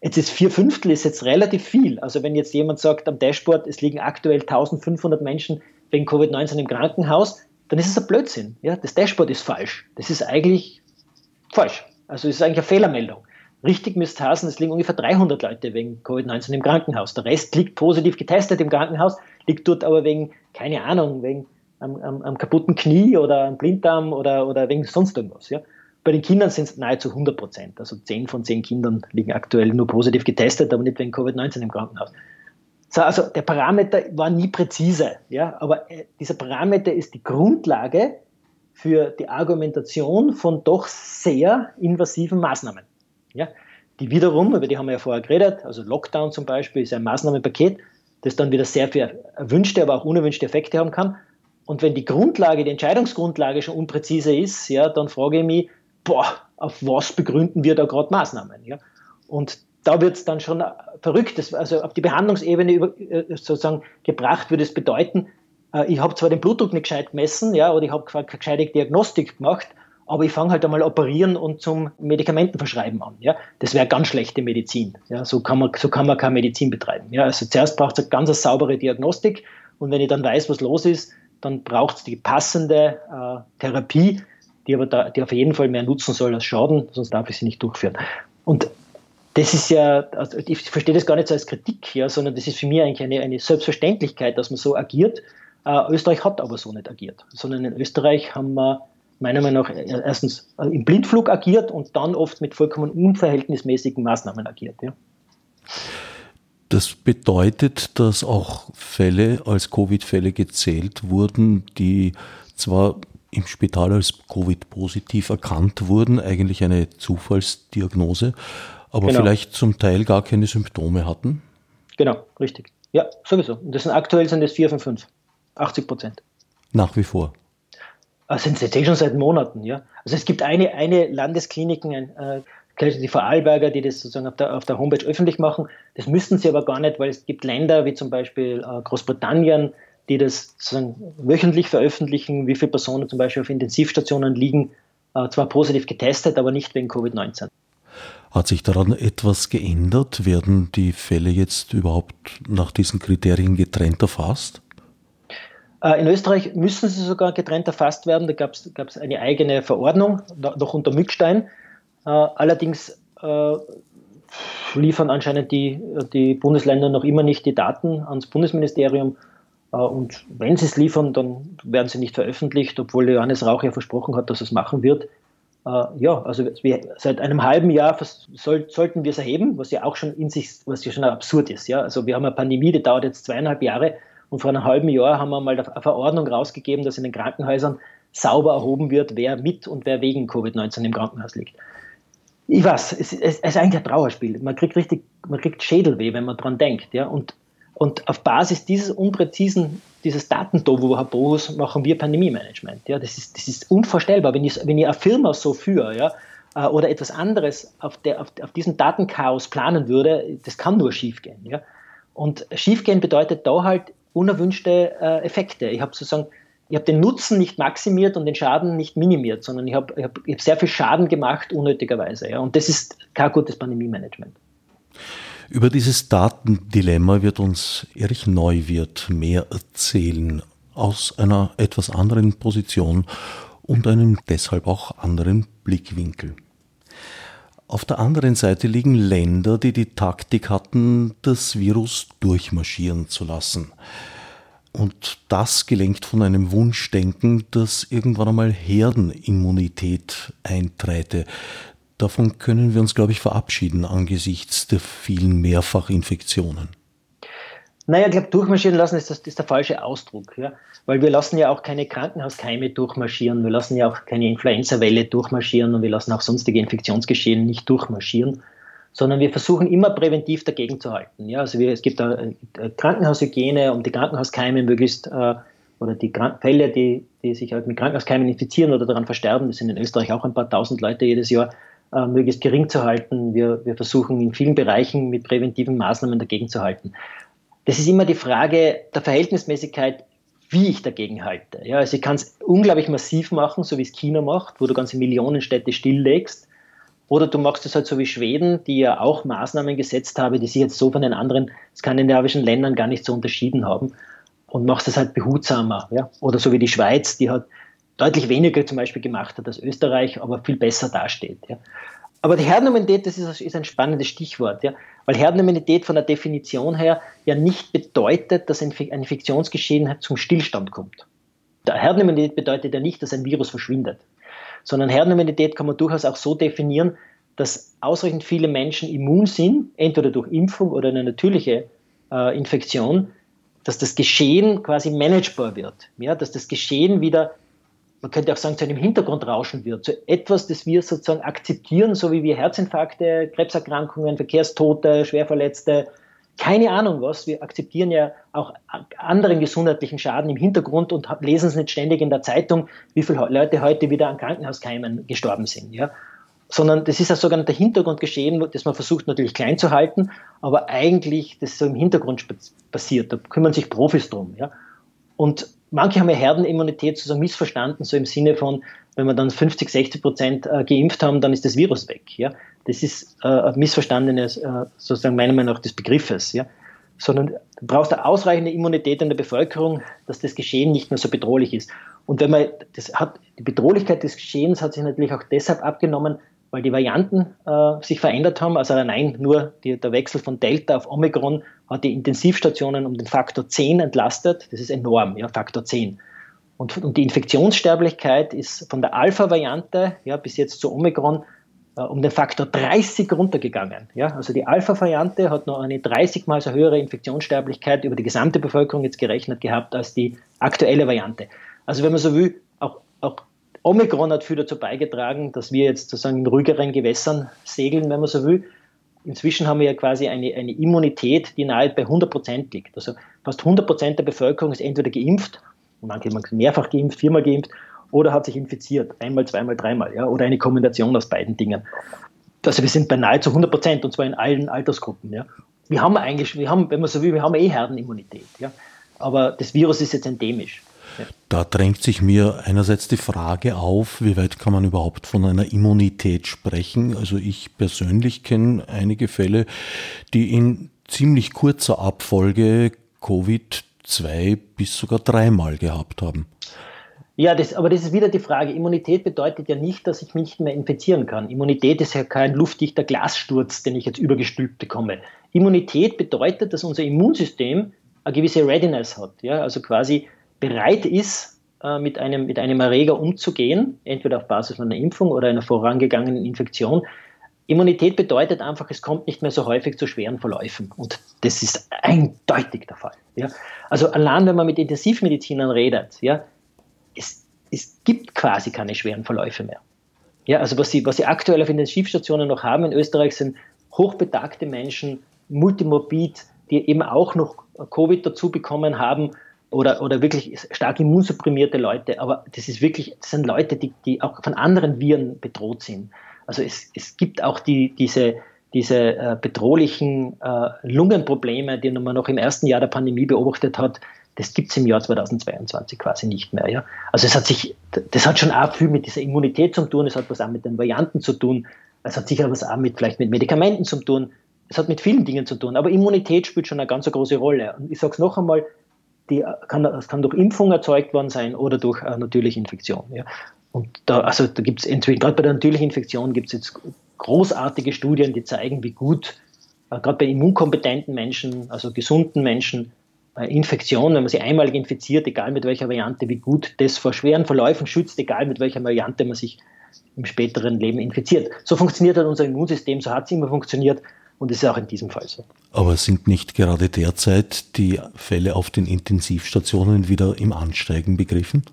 Jetzt ist vier Fünftel ist jetzt relativ viel. Also wenn jetzt jemand sagt am Dashboard, es liegen aktuell 1500 Menschen wegen Covid-19 im Krankenhaus, dann ist es ein Blödsinn. Ja, das Dashboard ist falsch. Das ist eigentlich falsch. Also es ist eigentlich eine Fehlermeldung. Richtig müsste heißen, es liegen ungefähr 300 Leute wegen Covid-19 im Krankenhaus. Der Rest liegt positiv getestet im Krankenhaus, liegt dort aber wegen, keine Ahnung, wegen am, am, am kaputten Knie oder am Blinddarm oder, oder wegen sonst irgendwas. Ja? Bei den Kindern sind es nahezu 100 Prozent. Also 10 von 10 Kindern liegen aktuell nur positiv getestet, aber nicht wegen Covid-19 im Krankenhaus. So, also der Parameter war nie präzise, ja, aber äh, dieser Parameter ist die Grundlage für die Argumentation von doch sehr invasiven Maßnahmen. Ja, die wiederum, über die haben wir ja vorher geredet, also Lockdown zum Beispiel ist ein Maßnahmenpaket, das dann wieder sehr viel erwünschte, aber auch unerwünschte Effekte haben kann. Und wenn die Grundlage, die Entscheidungsgrundlage schon unpräzise ist, ja, dann frage ich mich, boah, auf was begründen wir da gerade Maßnahmen? Ja? Und da wird es dann schon verrückt. Also auf die Behandlungsebene über, äh, sozusagen gebracht würde es bedeuten, äh, ich habe zwar den Blutdruck nicht gescheit gemessen, ja, oder ich habe keine gescheite Diagnostik gemacht, aber ich fange halt einmal operieren und zum Medikamentenverschreiben an. Ja? Das wäre ganz schlechte Medizin. Ja? So, kann man, so kann man keine Medizin betreiben. Ja? Also zuerst braucht es eine ganz saubere Diagnostik und wenn ich dann weiß, was los ist, dann braucht es die passende äh, Therapie, die aber da, die auf jeden Fall mehr nutzen soll als Schaden, sonst darf ich sie nicht durchführen. Und das ist ja, also ich verstehe das gar nicht so als Kritik, ja, sondern das ist für mich eigentlich eine, eine Selbstverständlichkeit, dass man so agiert. Äh, Österreich hat aber so nicht agiert, sondern in Österreich haben wir meiner Meinung nach erstens im Blindflug agiert und dann oft mit vollkommen unverhältnismäßigen Maßnahmen agiert. Ja. Das bedeutet, dass auch Fälle als Covid-Fälle gezählt wurden, die zwar im Spital als Covid-positiv erkannt wurden, eigentlich eine Zufallsdiagnose, aber genau. vielleicht zum Teil gar keine Symptome hatten? Genau, richtig. Ja, sowieso. Und das sind aktuell sind das 4 von 5. 80 Prozent. Nach wie vor. Das sind jetzt eh schon seit Monaten, ja. Also es gibt eine, eine Landeskliniken, äh, die Vorarlberger, die das sozusagen auf der, auf der Homepage öffentlich machen. Das müssten sie aber gar nicht, weil es gibt Länder wie zum Beispiel äh, Großbritannien, die das sozusagen wöchentlich veröffentlichen, wie viele Personen zum Beispiel auf Intensivstationen liegen, äh, zwar positiv getestet, aber nicht wegen Covid-19. Hat sich daran etwas geändert? Werden die Fälle jetzt überhaupt nach diesen Kriterien getrennt erfasst? Äh, in Österreich müssen sie sogar getrennt erfasst werden. Da gab es eine eigene Verordnung, noch unter Mückstein. Äh, allerdings äh, liefern anscheinend die, die Bundesländer noch immer nicht die Daten ans Bundesministerium. Und wenn sie es liefern, dann werden sie nicht veröffentlicht, obwohl Johannes Rauch ja versprochen hat, dass es machen wird. Äh, ja, also wir, seit einem halben Jahr soll, sollten wir es erheben, was ja auch schon in sich, was ja schon absurd ist. Ja? Also wir haben eine Pandemie, die dauert jetzt zweieinhalb Jahre und vor einem halben Jahr haben wir mal eine Verordnung rausgegeben, dass in den Krankenhäusern sauber erhoben wird, wer mit und wer wegen Covid-19 im Krankenhaus liegt. Ich weiß, es, es, es, ist eigentlich ein Trauerspiel. Man kriegt richtig, man kriegt Schädelweh, wenn man dran denkt. Ja? Und und auf Basis dieses unpräzisen, dieses Datentohuwabos machen wir Pandemie-Management. Ja, das, ist, das ist unvorstellbar. Wenn ich, wenn ich eine Firma so führe ja, äh, oder etwas anderes auf, der, auf, auf diesem Datenchaos planen würde, das kann nur schiefgehen. Ja. Und schiefgehen bedeutet da halt unerwünschte äh, Effekte. Ich habe sozusagen ich habe den Nutzen nicht maximiert und den Schaden nicht minimiert, sondern ich habe ich hab, ich hab sehr viel Schaden gemacht, unnötigerweise. Ja. Und das ist kein gutes Pandemie-Management. Über dieses Datendilemma wird uns Erich Neuwirth mehr erzählen, aus einer etwas anderen Position und einem deshalb auch anderen Blickwinkel. Auf der anderen Seite liegen Länder, die die Taktik hatten, das Virus durchmarschieren zu lassen. Und das gelenkt von einem Wunschdenken, dass irgendwann einmal Herdenimmunität einträte, Davon können wir uns, glaube ich, verabschieden angesichts der vielen Mehrfachinfektionen. Naja, ich glaube, durchmarschieren lassen ist, das, ist der falsche Ausdruck, ja? weil wir lassen ja auch keine Krankenhauskeime durchmarschieren, wir lassen ja auch keine Influenza-Welle durchmarschieren und wir lassen auch sonstige Infektionsgeschehen nicht durchmarschieren, sondern wir versuchen immer präventiv dagegen zu halten. Ja? Also wir, es gibt da Krankenhaushygiene, um die Krankenhauskeime möglichst äh, oder die Krank Fälle, die, die sich halt mit Krankenhauskeimen infizieren oder daran versterben, das sind in Österreich auch ein paar tausend Leute jedes Jahr, äh, möglichst gering zu halten. Wir, wir versuchen in vielen Bereichen mit präventiven Maßnahmen dagegen zu halten. Das ist immer die Frage der Verhältnismäßigkeit, wie ich dagegen halte. Ja, also ich kann es unglaublich massiv machen, so wie es China macht, wo du ganze Millionenstädte stilllegst. Oder du machst es halt so wie Schweden, die ja auch Maßnahmen gesetzt haben, die sich jetzt so von den anderen skandinavischen Ländern gar nicht so unterschieden haben. Und machst es halt behutsamer. Ja? Oder so wie die Schweiz, die hat deutlich weniger zum Beispiel gemacht hat als Österreich, aber viel besser dasteht. Ja. Aber die Herdenimmunität, das ist, ist, ein spannendes Stichwort, ja, weil Herdenimmunität von der Definition her ja nicht bedeutet, dass ein Infektionsgeschehen zum Stillstand kommt. Herdenimmunität bedeutet ja nicht, dass ein Virus verschwindet, sondern Herdenimmunität kann man durchaus auch so definieren, dass ausreichend viele Menschen immun sind, entweder durch Impfung oder eine natürliche äh, Infektion, dass das Geschehen quasi managebar wird, ja, dass das Geschehen wieder man könnte auch sagen, zu einem Hintergrundrauschen wird, zu etwas, das wir sozusagen akzeptieren, so wie wir Herzinfarkte, Krebserkrankungen, Verkehrstote, Schwerverletzte, keine Ahnung was, wir akzeptieren ja auch anderen gesundheitlichen Schaden im Hintergrund und lesen es nicht ständig in der Zeitung, wie viele Leute heute wieder an Krankenhauskeimen gestorben sind. Ja? Sondern das ist ein sogenannter Hintergrundgeschehen, das man versucht natürlich klein zu halten, aber eigentlich das so im Hintergrund passiert. Da kümmern sich Profis drum. Ja? Und manche haben ja Herdenimmunität sozusagen missverstanden, so im Sinne von, wenn wir dann 50, 60 Prozent äh, geimpft haben, dann ist das Virus weg. Ja? Das ist äh, ein missverstandenes, äh, sozusagen meiner Meinung nach, des Begriffes. Ja? Sondern du brauchst eine ausreichende Immunität in der Bevölkerung, dass das Geschehen nicht mehr so bedrohlich ist. Und wenn man, das hat, die Bedrohlichkeit des Geschehens hat sich natürlich auch deshalb abgenommen, weil die Varianten äh, sich verändert haben. Also allein nur die, der Wechsel von Delta auf Omikron hat die Intensivstationen um den Faktor 10 entlastet. Das ist enorm, ja, Faktor 10. Und, und die Infektionssterblichkeit ist von der Alpha-Variante ja, bis jetzt zu Omikron um den Faktor 30 runtergegangen. Ja? Also die Alpha-Variante hat noch eine 30 mal so höhere Infektionssterblichkeit über die gesamte Bevölkerung jetzt gerechnet gehabt als die aktuelle Variante. Also wenn man so will, auch, auch Omikron hat viel dazu beigetragen, dass wir jetzt sozusagen in ruhigeren Gewässern segeln, wenn man so will. Inzwischen haben wir ja quasi eine, eine Immunität, die nahe bei 100 Prozent liegt. Also fast 100 Prozent der Bevölkerung ist entweder geimpft, manche mehrfach geimpft, viermal geimpft oder hat sich infiziert, einmal, zweimal, dreimal, ja, oder eine Kombination aus beiden Dingen. Also wir sind bei nahezu 100 Prozent und zwar in allen Altersgruppen. Ja. Wir haben eigentlich, wir haben, wenn man so will, wir haben eh Herdenimmunität. Ja. Aber das Virus ist jetzt endemisch. Da drängt sich mir einerseits die Frage auf, wie weit kann man überhaupt von einer Immunität sprechen? Also ich persönlich kenne einige Fälle, die in ziemlich kurzer Abfolge Covid zwei bis sogar dreimal gehabt haben. Ja, das, aber das ist wieder die Frage. Immunität bedeutet ja nicht, dass ich mich nicht mehr infizieren kann. Immunität ist ja kein luftdichter Glassturz, den ich jetzt übergestülpt bekomme. Immunität bedeutet, dass unser Immunsystem eine gewisse Readiness hat, ja, also quasi bereit ist, äh, mit, einem, mit einem Erreger umzugehen, entweder auf Basis einer Impfung oder einer vorangegangenen Infektion. Immunität bedeutet einfach, es kommt nicht mehr so häufig zu schweren Verläufen. Und das ist eindeutig der Fall. Ja. Also allein, wenn man mit Intensivmedizinern redet, ja, es, es gibt quasi keine schweren Verläufe mehr. Ja, also was sie, was sie aktuell auf Intensivstationen noch haben in Österreich sind hochbetagte Menschen, multimorbid, die eben auch noch Covid dazu bekommen haben oder, oder wirklich stark immunsupprimierte Leute. Aber das ist wirklich, das sind Leute, die, die auch von anderen Viren bedroht sind. Also es, es gibt auch die, diese, diese äh, bedrohlichen äh, Lungenprobleme, die man noch im ersten Jahr der Pandemie beobachtet hat, das gibt es im Jahr 2022 quasi nicht mehr. Ja? Also es hat sich, das hat schon auch viel mit dieser Immunität zu tun, es hat was auch mit den Varianten zu tun, es hat sicher was auch mit, vielleicht mit Medikamenten zu tun, es hat mit vielen Dingen zu tun, aber Immunität spielt schon eine ganz große Rolle. Und ich sage es noch einmal, die kann, das kann durch Impfung erzeugt worden sein oder durch eine natürliche Infektion. Ja? Und da, also da gibt es gerade bei der natürlichen Infektion gibt es jetzt großartige Studien, die zeigen, wie gut, äh, gerade bei immunkompetenten Menschen, also gesunden Menschen, äh, Infektion, wenn man sie einmalig infiziert, egal mit welcher Variante, wie gut das vor schweren Verläufen schützt, egal mit welcher Variante man sich im späteren Leben infiziert. So funktioniert halt unser Immunsystem, so hat es immer funktioniert und es ist auch in diesem Fall so. Aber sind nicht gerade derzeit die Fälle auf den Intensivstationen wieder im Ansteigen begriffen?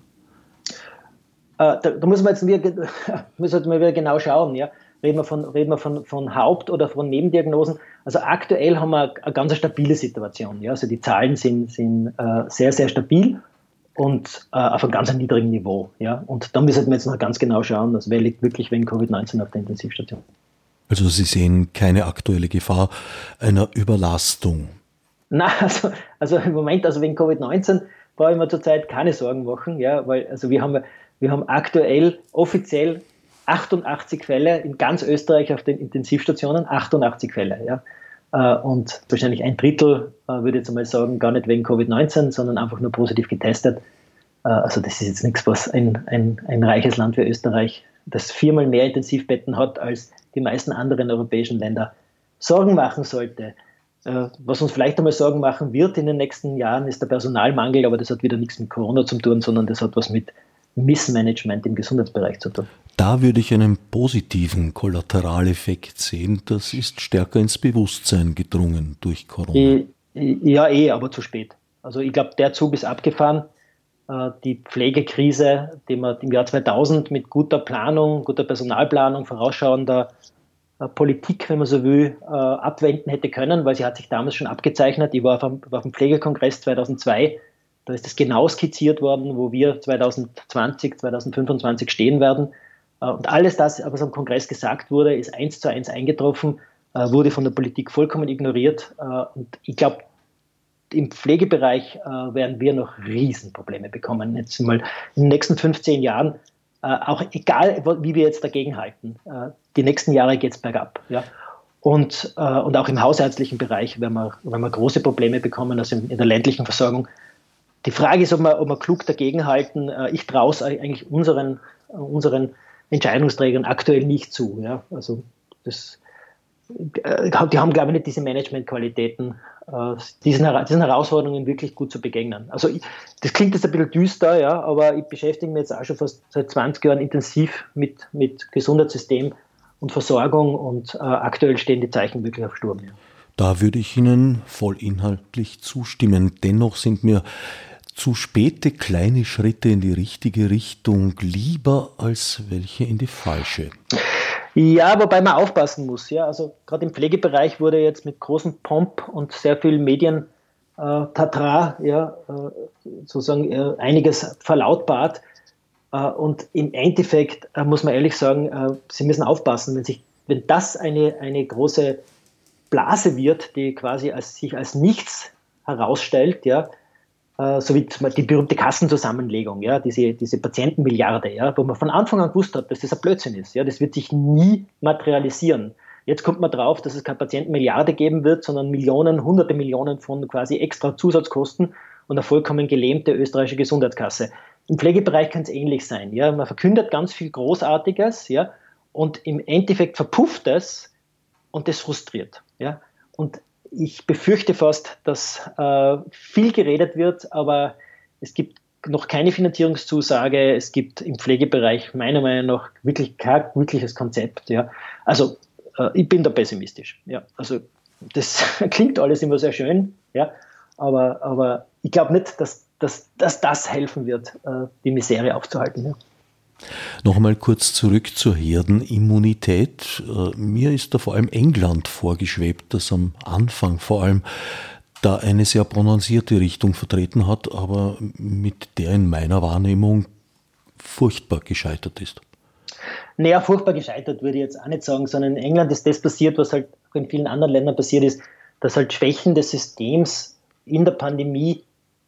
Äh, da, da, muss man jetzt wieder, müssen wir wieder genau schauen. Ja? Reden wir, von, reden wir von, von Haupt- oder von Nebendiagnosen? Also aktuell haben wir eine ganz stabile Situation. Ja? Also die Zahlen sind, sind äh, sehr, sehr stabil und äh, auf einem ganz niedrigen Niveau. Ja? Und da müssen wir jetzt noch ganz genau schauen, also wer liegt wirklich wegen Covid-19 auf der Intensivstation. Also Sie sehen keine aktuelle Gefahr einer Überlastung? Nein, also, also im Moment, also wegen Covid-19 brauche ich mir zurzeit keine Sorgen machen, ja, weil also wir haben, wir haben aktuell offiziell 88 Fälle in ganz Österreich auf den Intensivstationen, 88 Fälle. Ja. Äh, und wahrscheinlich ein Drittel, äh, würde ich jetzt mal sagen, gar nicht wegen Covid-19, sondern einfach nur positiv getestet. Äh, also das ist jetzt nichts, was ein, ein, ein reiches Land wie Österreich, das viermal mehr Intensivbetten hat als die meisten anderen europäischen Länder, Sorgen machen sollte. Was uns vielleicht einmal Sorgen machen wird in den nächsten Jahren, ist der Personalmangel, aber das hat wieder nichts mit Corona zu tun, sondern das hat was mit Missmanagement im Gesundheitsbereich zu tun. Da würde ich einen positiven Kollateraleffekt sehen. Das ist stärker ins Bewusstsein gedrungen durch Corona. Ja, eh, aber zu spät. Also ich glaube, der Zug ist abgefahren. Äh, die Pflegekrise, die man im Jahr 2000 mit guter Planung, guter Personalplanung, vorausschauender äh, Politik, wenn man so will, äh, abwenden hätte können, weil sie hat sich damals schon abgezeichnet. Ich war auf dem, auf dem Pflegekongress 2002 da ist es genau skizziert worden, wo wir 2020, 2025 stehen werden. Äh, und alles das, was am Kongress gesagt wurde, ist eins zu eins eingetroffen, äh, wurde von der Politik vollkommen ignoriert. Äh, und ich glaube, im Pflegebereich werden wir noch Riesenprobleme bekommen. Jetzt mal in den nächsten 15 Jahren, auch egal, wie wir jetzt dagegen halten, die nächsten Jahre geht es bergab. Und, und auch im hausärztlichen Bereich werden wir, werden wir große Probleme bekommen, also in der ländlichen Versorgung die Frage ist, ob wir, ob wir klug dagegenhalten. Äh, ich traue es eigentlich unseren, unseren Entscheidungsträgern aktuell nicht zu. Ja? Also das, äh, die haben, glaube ich, nicht diese Managementqualitäten, äh, diesen, diesen Herausforderungen wirklich gut zu begegnen. Also ich, das klingt jetzt ein bisschen düster, ja, aber ich beschäftige mich jetzt auch schon fast seit 20 Jahren intensiv mit, mit Gesundheitssystem und Versorgung und äh, aktuell stehen die Zeichen wirklich auf Sturm. Ja. Da würde ich Ihnen voll inhaltlich zustimmen. Dennoch sind mir zu späte kleine Schritte in die richtige Richtung lieber als welche in die falsche. Ja, wobei man aufpassen muss. Ja, also gerade im Pflegebereich wurde jetzt mit großem Pomp und sehr viel Medien äh, Tatra, ja, äh, sozusagen äh, einiges verlautbart. Äh, und im Endeffekt äh, muss man ehrlich sagen, äh, Sie müssen aufpassen, wenn, sich, wenn das eine, eine große Blase wird, die quasi als, sich als nichts herausstellt, ja, äh, so wie die berühmte Kassenzusammenlegung, ja, diese, diese Patientenmilliarde, ja, wo man von Anfang an gewusst hat, dass das ein Blödsinn ist. Ja, das wird sich nie materialisieren. Jetzt kommt man drauf, dass es keine Patientenmilliarde geben wird, sondern Millionen, hunderte Millionen von quasi extra Zusatzkosten und eine vollkommen gelähmte österreichische Gesundheitskasse. Im Pflegebereich kann es ähnlich sein. Ja, man verkündet ganz viel Großartiges, ja, und im Endeffekt verpufft es und das frustriert. Ja, und ich befürchte fast, dass äh, viel geredet wird, aber es gibt noch keine Finanzierungszusage. Es gibt im Pflegebereich meiner Meinung nach wirklich kein wirkliches Konzept. Ja. Also äh, ich bin da pessimistisch. Ja. Also das klingt alles immer sehr schön, ja, aber, aber ich glaube nicht, dass, dass, dass das helfen wird, äh, die Misere aufzuhalten. Ja. Noch einmal kurz zurück zur Herdenimmunität. Äh, mir ist da vor allem England vorgeschwebt, das am Anfang vor allem da eine sehr prononcierte Richtung vertreten hat, aber mit der in meiner Wahrnehmung furchtbar gescheitert ist. Naja, furchtbar gescheitert würde ich jetzt auch nicht sagen, sondern in England ist das passiert, was halt in vielen anderen Ländern passiert ist, dass halt Schwächen des Systems in der Pandemie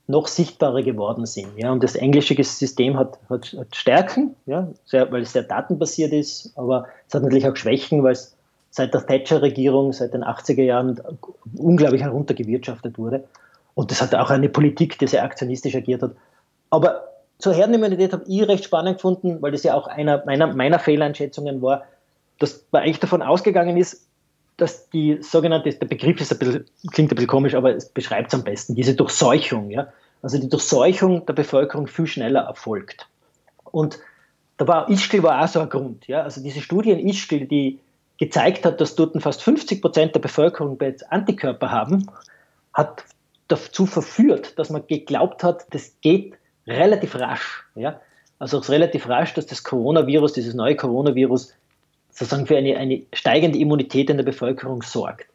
noch sichtbarer geworden sind. Ja, und das englische System hat, hat, hat Stärken, ja, sehr, weil es sehr datenbasiert ist, aber es hat natürlich auch Schwächen, weil es seit der Thatcher-Regierung, seit den 80er Jahren unglaublich heruntergewirtschaftet wurde. Und das hat auch eine Politik, die sehr aktionistisch agiert hat. Aber zur Herdenimmunität habe ich recht spannend gefunden, weil das ja auch einer meiner, meiner Fehleinschätzungen war, dass man eigentlich davon ausgegangen ist, dass die sogenannte, der Begriff ist ein bisschen, klingt ein bisschen komisch, aber es beschreibt es am besten, diese Durchseuchung, ja. Also die Durchseuchung der Bevölkerung viel schneller erfolgt. Und da war Ischgl war auch so ein Grund, ja. Also diese Studie in Ischgl, die gezeigt hat, dass dort fast 50 Prozent der Bevölkerung bereits Antikörper haben, hat dazu verführt, dass man geglaubt hat, das geht relativ rasch. Ja? Also relativ rasch, dass das Coronavirus, dieses neue Coronavirus, sozusagen für eine, eine steigende Immunität in der Bevölkerung sorgt.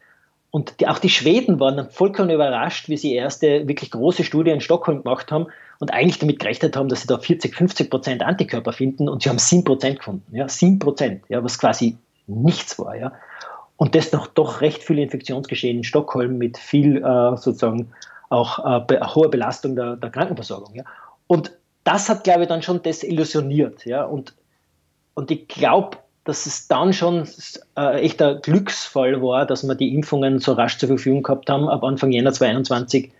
Und die, auch die Schweden waren dann vollkommen überrascht, wie sie erste wirklich große Studie in Stockholm gemacht haben und eigentlich damit gerechnet haben, dass sie da 40, 50 Prozent Antikörper finden und sie haben 7 Prozent gefunden. Ja, 7 Prozent, ja, was quasi nichts war. Ja. Und das noch doch recht viel Infektionsgeschehen in Stockholm mit viel äh, sozusagen auch äh, be hoher Belastung der, der Krankenversorgung. Ja. Und das hat, glaube ich, dann schon desillusioniert. Ja? Und, und ich glaube, dass es dann schon äh, echt ein Glücksfall war, dass wir die Impfungen so rasch zur Verfügung gehabt haben, ab Anfang Jänner 2021,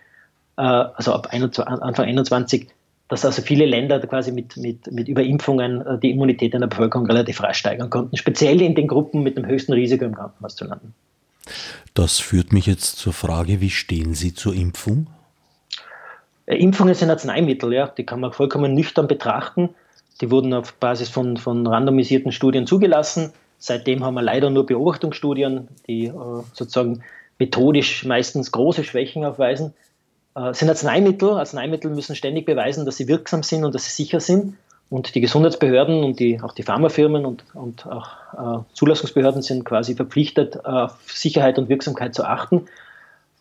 äh, also ab 21, Anfang 2021, dass also viele Länder quasi mit, mit, mit Überimpfungen äh, die Immunität in der Bevölkerung relativ rasch steigern konnten, speziell in den Gruppen mit dem höchsten Risiko im Krankenhaus zu landen. Das führt mich jetzt zur Frage, wie stehen Sie zur Impfung? Äh, Impfungen sind Arzneimittel, ja, die kann man vollkommen nüchtern betrachten. Die wurden auf Basis von, von randomisierten Studien zugelassen. Seitdem haben wir leider nur Beobachtungsstudien, die äh, sozusagen methodisch meistens große Schwächen aufweisen. Äh, sind Arzneimittel. Arzneimittel müssen ständig beweisen, dass sie wirksam sind und dass sie sicher sind. Und die Gesundheitsbehörden und die, auch die Pharmafirmen und, und auch äh, Zulassungsbehörden sind quasi verpflichtet, auf Sicherheit und Wirksamkeit zu achten.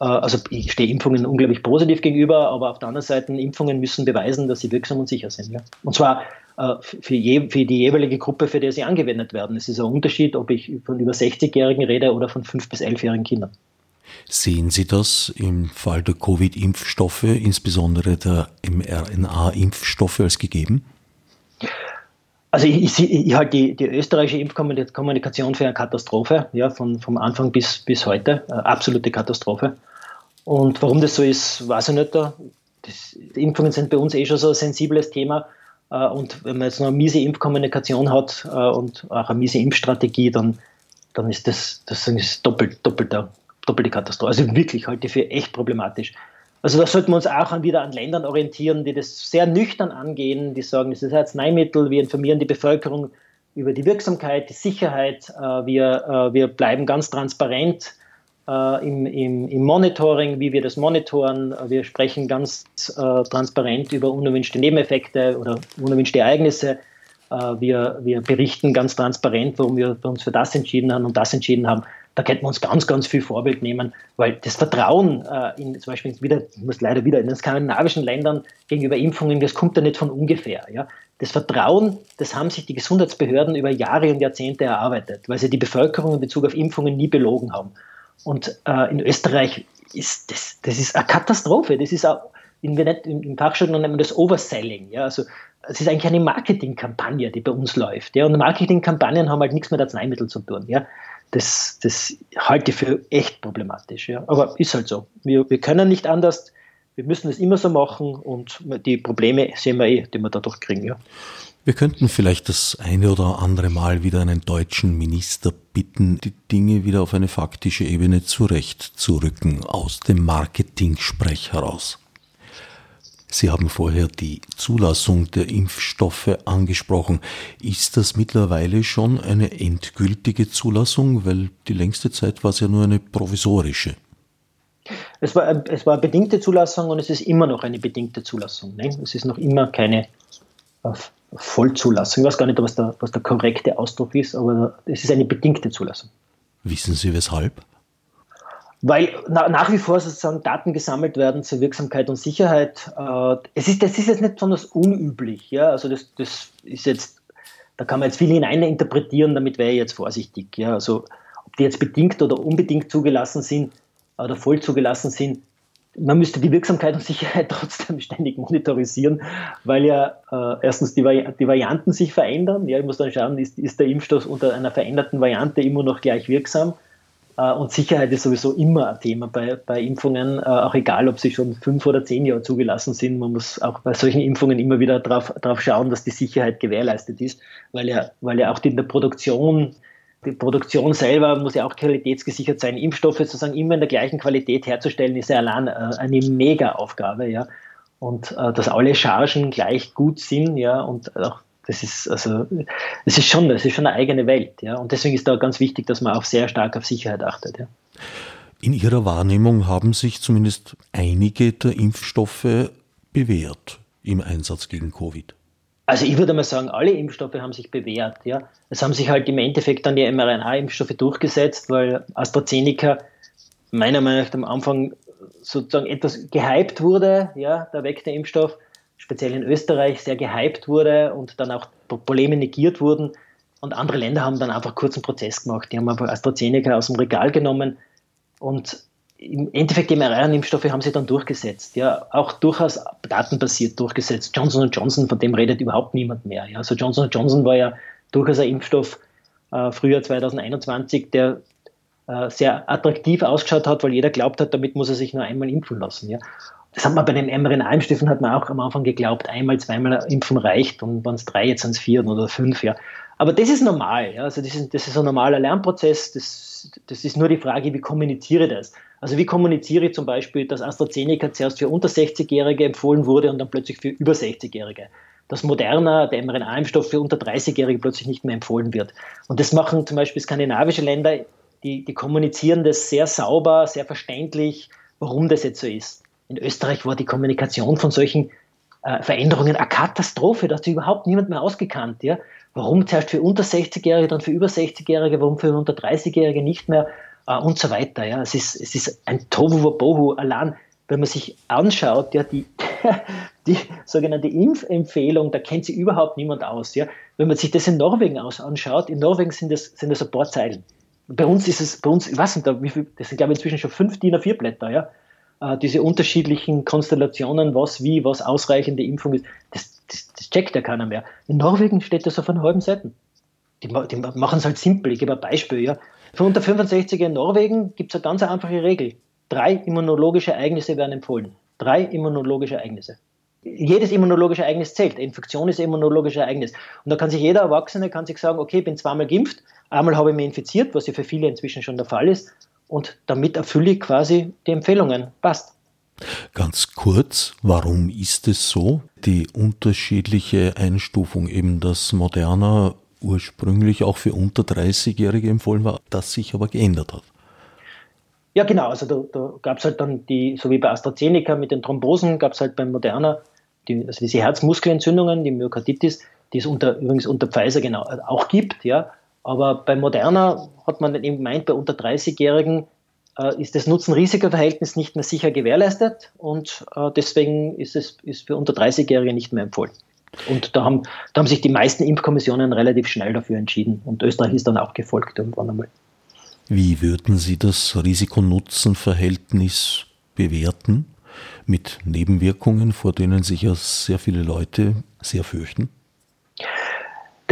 Äh, also ich stehe Impfungen unglaublich positiv gegenüber, aber auf der anderen Seite, Impfungen müssen beweisen, dass sie wirksam und sicher sind. Ja? Und zwar äh, für, je, für, die jeweilige Gruppe, für die sie angewendet werden. Es ist ein Unterschied, ob ich von über 60-Jährigen rede oder von 5- bis 11-jährigen Kindern. Sehen Sie das im Fall der Covid-Impfstoffe, insbesondere der mRNA-Impfstoffe, als gegeben? Also ich, ich, ich halte die, die, österreichische Impfkommunikation für eine Katastrophe, ja, von, vom Anfang bis, bis heute, eine absolute Katastrophe. Und warum das so ist, weiß ich nicht. Das, Impfungen sind bei uns eh schon so ein sensibles Thema. Äh, und wenn man jetzt noch eine miese Impfkommunikation hat äh, und auch eine miese Impfstrategie, dann, dann ist das, das ist doppelt, doppelter, doppelte Katastrophe. Also wirklich halte ich für echt problematisch. Also da sollten wir uns auch wieder an Ländern orientieren, die das sehr nüchtern angehen, die sagen, es ist ein Arzneimittel, wir informieren die Bevölkerung über die Wirksamkeit, die Sicherheit. Äh, wir, äh, wir bleiben ganz transparent äh, im, im, im, Monitoring, wie wir das monitoren. Wir sprechen ganz äh, transparent über unerwünschte Nebeneffekte oder unerwünschte Ereignisse. Äh, wir, wir berichten ganz transparent, warum wir uns für das entschieden haben und das entschieden haben. Da könnten wir uns ganz, ganz viel Vorbild nehmen, weil das Vertrauen äh, in zum Beispiel wieder, ich muss leider wieder in den skandinavischen Ländern gegenüber Impfungen, das kommt ja nicht von ungefähr. Ja? Das Vertrauen, das haben sich die Gesundheitsbehörden über Jahre und Jahrzehnte erarbeitet, weil sie die Bevölkerung in Bezug auf Impfungen nie belogen haben. Und äh, in Österreich ist das, das ist eine Katastrophe. Das ist auch, in, im Fachjargon nennt man das Overselling. Ja? Also es ist eigentlich eine Marketingkampagne, die bei uns läuft. Ja? Und Marketingkampagnen haben halt nichts mit Arzneimitteln zu tun. Ja? Das, das halte ich für echt problematisch. Ja? Aber ist halt so. Wir, wir können nicht anders. Wir müssen es immer so machen und die Probleme sehen wir eh, die wir dadurch kriegen. Ja? Wir könnten vielleicht das eine oder andere Mal wieder einen deutschen Minister bitten, die Dinge wieder auf eine faktische Ebene zurechtzurücken, aus dem Marketing-Sprech heraus. Sie haben vorher die Zulassung der Impfstoffe angesprochen. Ist das mittlerweile schon eine endgültige Zulassung? Weil die längste Zeit war es ja nur eine provisorische. Es war, es war eine bedingte Zulassung und es ist immer noch eine bedingte Zulassung. Ne? Es ist noch immer keine Vollzulassung. Ich weiß gar nicht, was der, was der korrekte Ausdruck ist, aber es ist eine bedingte Zulassung. Wissen Sie weshalb? Weil na, nach wie vor sozusagen Daten gesammelt werden zur Wirksamkeit und Sicherheit. Äh, es ist, das ist jetzt nicht besonders unüblich. Ja? Also das, das ist jetzt, da kann man jetzt viel hinein interpretieren, damit wäre ich jetzt vorsichtig. Ja? Also ob die jetzt bedingt oder unbedingt zugelassen sind oder voll zugelassen sind, man müsste die Wirksamkeit und Sicherheit trotzdem ständig monitorisieren, weil ja äh, erstens die, Vari die, Varianten sich verändern. Ja, ich muss dann schauen, ist, ist, der Impfstoff unter einer veränderten Variante immer noch gleich wirksam? Äh, und Sicherheit ist sowieso immer ein Thema bei, bei Impfungen, äh, auch egal, ob sie schon fünf oder zehn Jahre zugelassen sind. Man muss auch bei solchen Impfungen immer wieder darauf schauen, dass die Sicherheit gewährleistet ist, weil ja, weil ja auch in der Produktion die Produktion selber muss ja auch qualitätsgesichert sein. Impfstoffe sozusagen immer in der gleichen Qualität herzustellen, ist ja allein äh, eine Mega-Aufgabe, ja. Und äh, dass alle Chargen gleich gut sind, ja, und auch das ist also das ist schon, das ist schon eine eigene Welt, ja. Und deswegen ist da ganz wichtig, dass man auch sehr stark auf Sicherheit achtet, ja. In Ihrer Wahrnehmung haben sich zumindest einige der Impfstoffe bewährt im Einsatz gegen Covid. Also ich würde mal sagen, alle Impfstoffe haben sich bewährt. Ja. Es haben sich halt im Endeffekt dann die mRNA-Impfstoffe durchgesetzt, weil AstraZeneca meiner Meinung nach am Anfang sozusagen etwas gehypt wurde, ja, der Vektor-Impfstoff, speziell in Österreich sehr gehypt wurde und dann auch Probleme negiert wurden. Und andere Länder haben dann einfach kurzen Prozess gemacht. Die haben einfach AstraZeneca aus dem Regal genommen und im Endeffekt die mRNA-Impfstoffe haben sie dann durchgesetzt, ja, auch durchaus datenbasiert durchgesetzt. Johnson Johnson, von dem redet überhaupt niemand mehr. Ja. Also Johnson Johnson war ja durchaus ein Impfstoff äh, Frühjahr 2021, der äh, sehr attraktiv ausgeschaut hat, weil jeder glaubt hat, damit muss er sich nur einmal impfen lassen. Ja. Das hat man bei den mRNA-Impfstoffen hat man auch am Anfang geglaubt, einmal, zweimal impfen reicht und wenn es drei, jetzt sind es vier oder fünf. Ja. Aber das ist normal. Ja. Also das ist, das ist ein normaler Lernprozess. Das, das ist nur die Frage, wie kommuniziere ich das? Also wie kommuniziere ich zum Beispiel, dass AstraZeneca zuerst für unter 60-Jährige empfohlen wurde und dann plötzlich für über 60-Jährige? Dass Moderna, der mRNA-Impfstoff für unter 30-Jährige plötzlich nicht mehr empfohlen wird. Und das machen zum Beispiel skandinavische Länder, die, die kommunizieren das sehr sauber, sehr verständlich, warum das jetzt so ist. In Österreich war die Kommunikation von solchen äh, Veränderungen eine Katastrophe. Da hat sich überhaupt niemand mehr ausgekannt. Ja? Warum zuerst für unter 60-Jährige, dann für über 60-Jährige, warum für unter 30-Jährige nicht mehr? äh, und so weiter. Ja. Es, ist, es ist ein Tohu Wabohu. Allein, wenn man sich anschaut, ja, die, die sogenannte Impfempfehlung, da kennt sie überhaupt niemand aus. Ja. Wenn man sich das in Norwegen aus anschaut, in Norwegen sind das, sind das ein paar Zeilen. Bei uns ist es, bei uns, ich weiß nicht, wie viel, das sind glaube ich inzwischen schon fünf DIN A4 Blätter, ja. Äh, diese unterschiedlichen Konstellationen, was wie, was ausreichende Impfung ist, das, das, das checkt ja keiner mehr. In Norwegen steht das auf einer halben Seite. Die, die machen es halt simpel. Ich gebe ein Beispiel, ja. Für unter 65er in Norwegen gibt es eine ganz einfache Regel. Drei immunologische Ereignisse werden empfohlen. Drei immunologische Ereignisse. Jedes immunologische Ereignis zählt. Infektion ist ein immunologisches Ereignis. Und da kann sich jeder Erwachsene kann sich sagen, okay, ich bin zweimal geimpft, einmal habe ich mich infiziert, was ja für viele inzwischen schon der Fall ist. Und damit erfülle ich quasi die Empfehlungen. Passt. Ganz kurz, warum ist es so? Die unterschiedliche Einstufung, eben das Moderna ursprünglich auch für unter 30-Jährige empfohlen war, das sich aber geändert hat. Ja, genau. Also da, da gab es halt dann die, so wie bei AstraZeneca mit den Thrombosen, gab es halt beim Moderna die, also diese Herzmuskelentzündungen, die Myokarditis, die es unter, übrigens unter Pfizer genau auch gibt, ja. Aber bei Moderna hat man eben gemeint, bei unter 30-Jährigen äh, ist das Nutzen-Risiko-Verhältnis nicht mehr sicher gewährleistet und äh, deswegen ist es ist für unter 30-Jährige nicht mehr empfohlen. Und da haben, da haben sich die meisten Impfkommissionen relativ schnell dafür entschieden und Österreich ist dann auch gefolgt irgendwann einmal. Wie würden Sie das Risiko-Nutzen-Verhältnis bewerten mit Nebenwirkungen, vor denen sich ja sehr viele Leute sehr fürchten?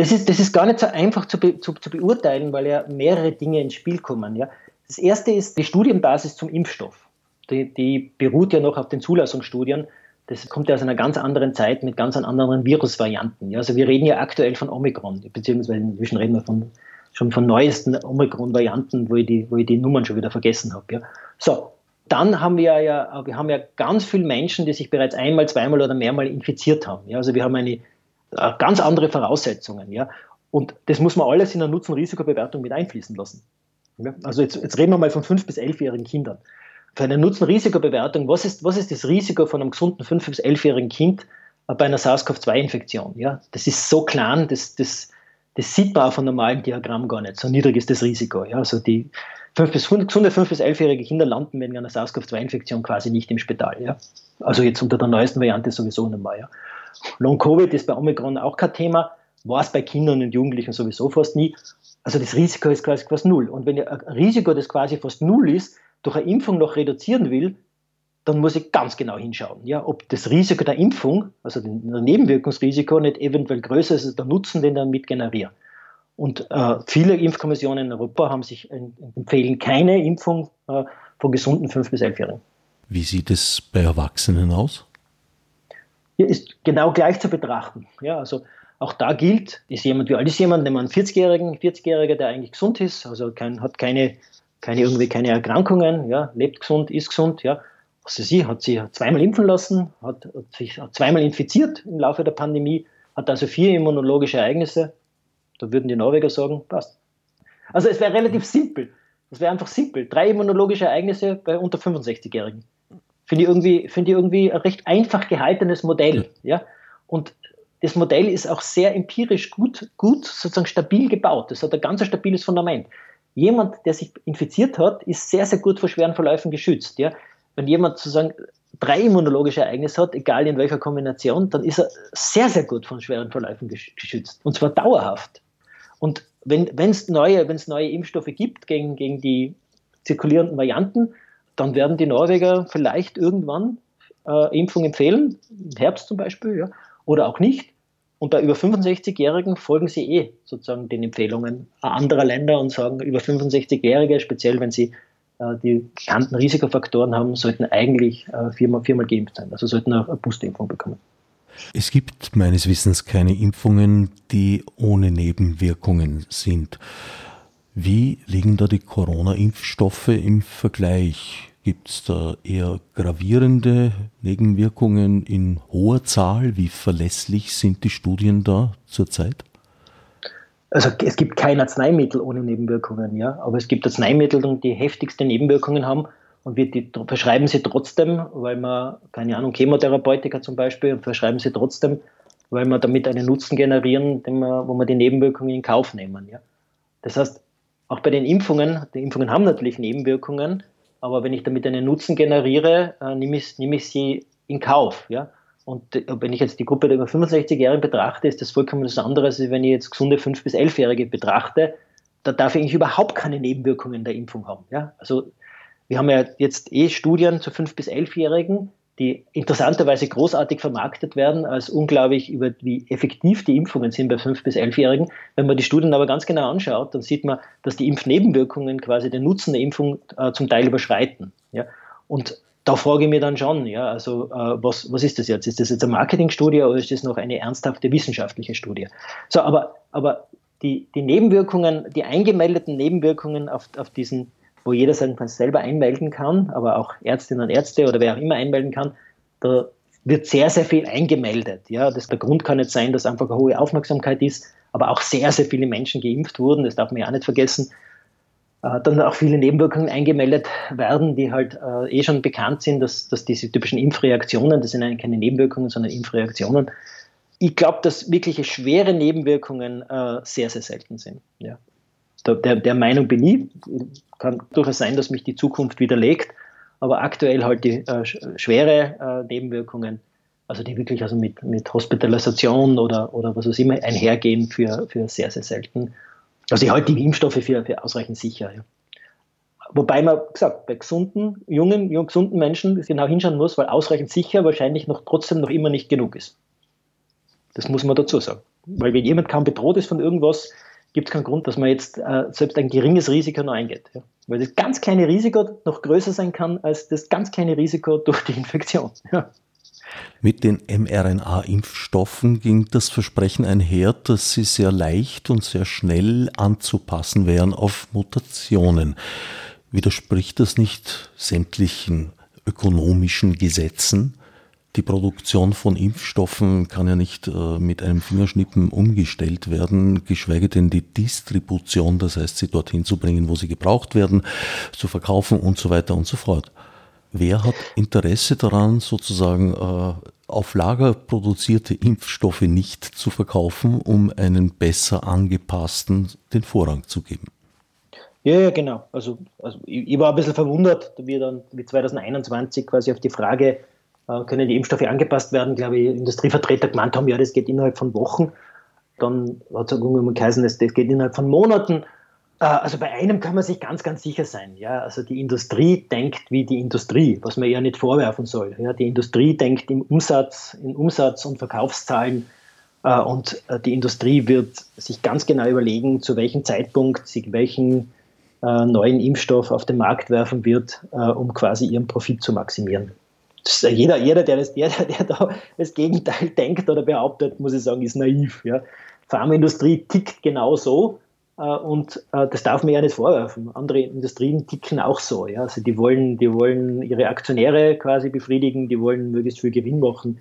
Das ist, das ist gar nicht so einfach zu, be, zu, zu beurteilen, weil ja mehrere Dinge ins Spiel kommen. Ja. Das erste ist die Studienbasis zum Impfstoff. Die, die beruht ja noch auf den Zulassungsstudien. Das kommt ja aus einer ganz anderen Zeit mit ganz anderen Virusvarianten. Ja. Also wir reden ja aktuell von Omikron, beziehungsweise inzwischen reden wir von schon von neuesten Omikron-Varianten, wo, ich die, wo ich die Nummern schon wieder vergessen habe. Ja. So, dann haben wir ja, wir haben ja ganz viele Menschen, die sich bereits einmal, zweimal oder mehrmal infiziert haben. Ja. Also wir haben eine, ganz andere Voraussetzungen. Ja. Und das muss man alles in der Nutzen-Risikobewertung mit einfließen lassen. Ja. Also jetzt, jetzt reden wir mal von 5- bis 11-jährigen Kindern. Für eine Nutzen-Risikobewertung, was ist, was ist das Risiko von einem gesunden 5- bis 11-jährigen Kind bei einer SARS-CoV-2-Infektion? Ja. Das ist so klein, das, das, das sieht man auf einem normalen Diagramm gar nicht. So niedrig ist das Risiko. Ja. Also die 5 bis, gesunde 5- bis 11-jährige Kinder landen wegen einer SARS-CoV-2-Infektion quasi nicht im Spital. Ja. Also jetzt unter der neuesten Variante sowieso nicht mehr. Ja. Long-Covid ist bei Omikron auch kein Thema, war es bei Kindern und Jugendlichen sowieso fast nie. Also das Risiko ist quasi fast null. Und wenn ein Risiko, das quasi fast null ist, durch eine Impfung noch reduzieren will, dann muss ich ganz genau hinschauen, ja, ob das Risiko der Impfung, also das Nebenwirkungsrisiko, nicht eventuell größer ist als der Nutzen, den ich damit generiere. Und äh, viele Impfkommissionen in Europa haben sich empfehlen keine Impfung äh, von gesunden 5- bis 11-Jährigen. Wie sieht es bei Erwachsenen aus? Ist genau gleich zu betrachten. Ja, also auch da gilt, ist jemand, wie alt ist jemand, nehmen wir einen 40-Jährigen, 40-Jähriger, der eigentlich gesund ist, also kein, hat keine, keine, irgendwie keine Erkrankungen, ja, lebt gesund, ist gesund, ja, also sie hat sich zweimal impfen lassen, hat, hat sich zweimal infiziert im Laufe der Pandemie, hat also vier immunologische Ereignisse. Da würden die Norweger sagen, passt. Also es wäre relativ simpel. Es wäre einfach simpel. Drei immunologische Ereignisse bei unter 65-Jährigen. Finde ich, irgendwie, find ich irgendwie ein recht einfach gehaltenes Modell. Ja? Und das Modell ist auch sehr empirisch gut, gut sozusagen stabil gebaut. Das hat ein ganz stabiles Fundament. Jemand, der sich infiziert hat, ist sehr, sehr gut vor schweren Verläufen geschützt. Ja? wenn jemand sozusagen drei immunologische Ereignisse hat, egal in welcher Kombination, dann ist er sehr, sehr gut von schweren Verläufen geschützt. Und zwar dauerhaft. Und wenn es neue, neue Impfstoffe gibt gegen, gegen die zirkulierenden Varianten, dann werden die Norweger vielleicht irgendwann äh, Impfung empfehlen, im Herbst zum Beispiel, ja, oder auch nicht. Und bei über 65-Jährigen folgen sie eh sozusagen den Empfehlungen anderer Länder und sagen, über 65-Jährige, speziell wenn sie äh, die bekannten Risikofaktoren haben, sollten eigentlich äh, viermal, viermal geimpft sein. Also sollten auch eine Boosterimpfung bekommen. Es gibt meines Wissens keine Impfungen, die ohne Nebenwirkungen sind. Wie liegen da die Corona-Impfstoffe im Vergleich? Gibt es da eher gravierende Nebenwirkungen in hoher Zahl? Wie verlässlich sind die Studien da zurzeit? also es gibt kein Arzneimittel ohne Nebenwirkungen, ja, aber es gibt Arzneimittel, die heftigste Nebenwirkungen haben und wir die, verschreiben sie trotzdem, weil man, keine Ahnung, Chemotherapeutika zum Beispiel, verschreiben sie trotzdem, weil wir damit einen Nutzen generieren, wir, wo wir die Nebenwirkungen in Kauf nehmen. Ja. Das heißt, auch bei den Impfungen, die Impfungen haben natürlich Nebenwirkungen, aber wenn ich damit einen Nutzen generiere, äh, nehme, ich, nehme ich sie in Kauf. Ja. Und äh, wenn ich jetzt die Gruppe der über 65-Jährigen betrachte, ist das vollkommen was anderes, als wenn ich jetzt gesunde 5- bis 11-Jährige betrachte. Da darf ich eigentlich überhaupt keine Nebenwirkungen der Impfung haben. Ja? Also wir haben ja jetzt eh Studien zu 5- bis 11-Jährigen, die interessanterweise großartig vermarktet werden, als unglaublich über wie effektiv die Impfungen sind bei 5- bis 11-Jährigen. Wenn man die Studien aber ganz genau anschaut, dann sieht man, dass die Impfnebenwirkungen quasi den Nutzen der Impfung äh, zum Teil überschreiten. Ja? Und da frage ich mich dann schon, ja, also äh, was, was ist das jetzt? Ist das jetzt eine Marketingstudie oder ist das noch eine ernsthafte wissenschaftliche Studie? So, aber, aber die, die Nebenwirkungen, die eingemeldeten Nebenwirkungen auf, auf diesen, wo jeder sein selber einmelden kann, aber auch Ärztinnen und Ärzte oder wer auch immer einmelden kann, da wird sehr, sehr viel eingemeldet. Ja, das, der Grund kann nicht sein, dass einfach eine hohe Aufmerksamkeit ist, aber auch sehr, sehr viele Menschen geimpft wurden, das darf man ja auch nicht vergessen. Äh, dann auch viele Nebenwirkungen eingemeldet werden, die halt äh, eh schon bekannt sind, dass, dass diese typischen Impfreaktionen, das sind eigentlich keine Nebenwirkungen, sondern Impfreaktionen. Ich glaube, dass wirkliche schwere Nebenwirkungen äh, sehr, sehr selten sind. Ja. Der, der Meinung bin ich, kann durchaus sein, dass mich die Zukunft widerlegt, aber aktuell halt die äh, schwere äh, Nebenwirkungen, also die wirklich also mit, mit Hospitalisation oder, oder was auch immer einhergehen, für, für sehr, sehr selten. Also ich halte die Impfstoffe für, für ausreichend sicher. Ja. Wobei man gesagt, bei gesunden, jungen, jungen, gesunden Menschen genau hinschauen muss, weil ausreichend sicher wahrscheinlich noch trotzdem noch immer nicht genug ist. Das muss man dazu sagen. Weil wenn jemand kaum bedroht ist von irgendwas, gibt es keinen Grund, dass man jetzt äh, selbst ein geringes Risiko noch eingeht. Ja. Weil das ganz kleine Risiko noch größer sein kann als das ganz kleine Risiko durch die Infektion. Ja. Mit den mRNA-Impfstoffen ging das Versprechen einher, dass sie sehr leicht und sehr schnell anzupassen wären auf Mutationen. Widerspricht das nicht sämtlichen ökonomischen Gesetzen? Die Produktion von Impfstoffen kann ja nicht äh, mit einem Fingerschnippen umgestellt werden, geschweige denn die Distribution, das heißt sie dorthin zu bringen, wo sie gebraucht werden, zu verkaufen und so weiter und so fort. Wer hat Interesse daran, sozusagen äh, auf Lager produzierte Impfstoffe nicht zu verkaufen, um einen besser angepassten den Vorrang zu geben? Ja, ja, genau. Also, also ich, ich, war ein bisschen verwundert, wie dann wie 2021 quasi auf die Frage, können die Impfstoffe angepasst werden, glaube ich, Industrievertreter gemeint haben, ja, das geht innerhalb von Wochen. Dann hat es irgendwann geheißen, das, das geht innerhalb von Monaten. Äh, also bei einem kann man sich ganz, ganz sicher sein. Ja? Also die Industrie denkt wie die Industrie, was man ja nicht vorwerfen soll. Ja? Die Industrie denkt im Umsatz, in Umsatz und Verkaufszahlen äh, und die Industrie wird sich ganz genau überlegen, zu welchem Zeitpunkt sie welchen neuen Impfstoff auf den Markt werfen wird, um quasi ihren Profit zu maximieren jeder, jeder, der, das, der, der da das Gegenteil denkt oder behauptet, muss ich sagen, ist naiv. Ja. Pharmaindustrie tickt genau so äh, und äh, das darf man ja nicht vorwerfen. Andere Industrien ticken auch so. Ja. Also die wollen, die wollen ihre Aktionäre quasi befriedigen, die wollen möglichst viel Gewinn machen.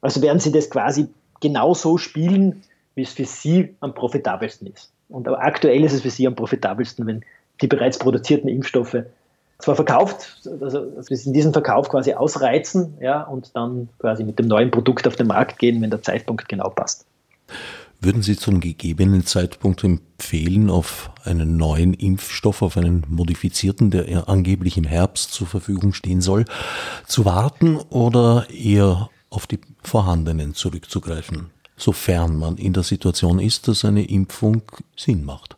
Also werden sie das quasi genau so spielen, wie es für sie am profitabelsten ist. Und aktuell ist es für sie am profitabelsten, wenn die bereits produzierten Impfstoffe zwar verkauft, also, in diesen Verkauf quasi ausreizen ja, und dann quasi mit dem neuen Produkt auf den Markt gehen, wenn der Zeitpunkt genau passt. Würden Sie zum gegebenen Zeitpunkt empfehlen, auf einen neuen Impfstoff, auf einen modifizierten, der angeblich im Herbst zur Verfügung stehen soll, zu warten oder eher auf die vorhandenen zurückzugreifen, sofern man in der Situation ist, dass eine Impfung Sinn macht?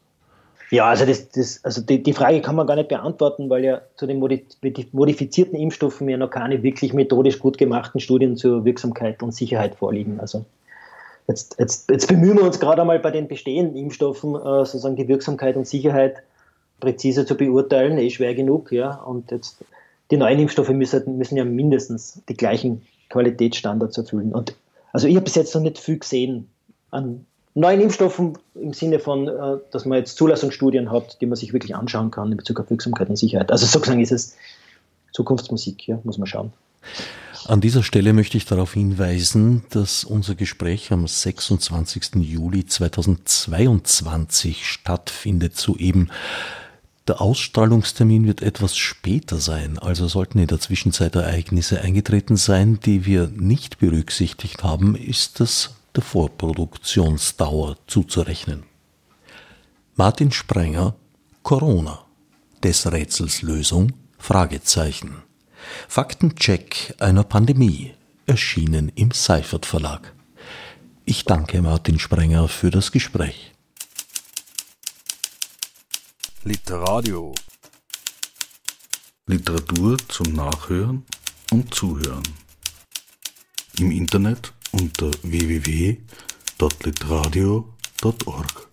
Ja, also, das, das, also die, die, Frage kann man gar nicht beantworten, weil ja zu den modifizierten Impfstoffen ja noch keine wirklich methodisch gut gemachten Studien zur Wirksamkeit und Sicherheit vorliegen. Also jetzt, jetzt, jetzt bemühen wir uns gerade einmal bei den bestehenden Impfstoffen äh, sozusagen die Wirksamkeit und Sicherheit präzise zu beurteilen, eh schwer genug, ja. Und jetzt die neuen Impfstoffe müssen, müssen ja mindestens die gleichen Qualitätsstandards erfüllen. Und also ich habe bis jetzt noch nicht viel gesehen an neuen Impfstoffen im Sinne von, äh, dass man jetzt Zulassungsstudien hat, die man sich wirklich anschauen kann in Bezug auf Wirksamkeit und Sicherheit. Also sozusagen ist es Zukunftsmusik, ja, muss man schauen. An dieser Stelle möchte ich darauf hinweisen, dass unser Gespräch am 26. Juli 2022 stattfindet, soeben. Der Ausstrahlungstermin wird etwas später sein, also sollten in der Zwischenzeit Ereignisse eingetreten sein, die wir nicht berücksichtigt haben, ist das der Vorproduktionsdauer zuzurechnen. Martin Sprenger Corona des Rätsels Lösung Fragezeichen Faktencheck einer Pandemie erschienen im Seifert Verlag. Ich danke Martin Sprenger für das Gespräch. Literadio Literatur zum Nachhören und Zuhören. Im Internet unter www.litradio.org.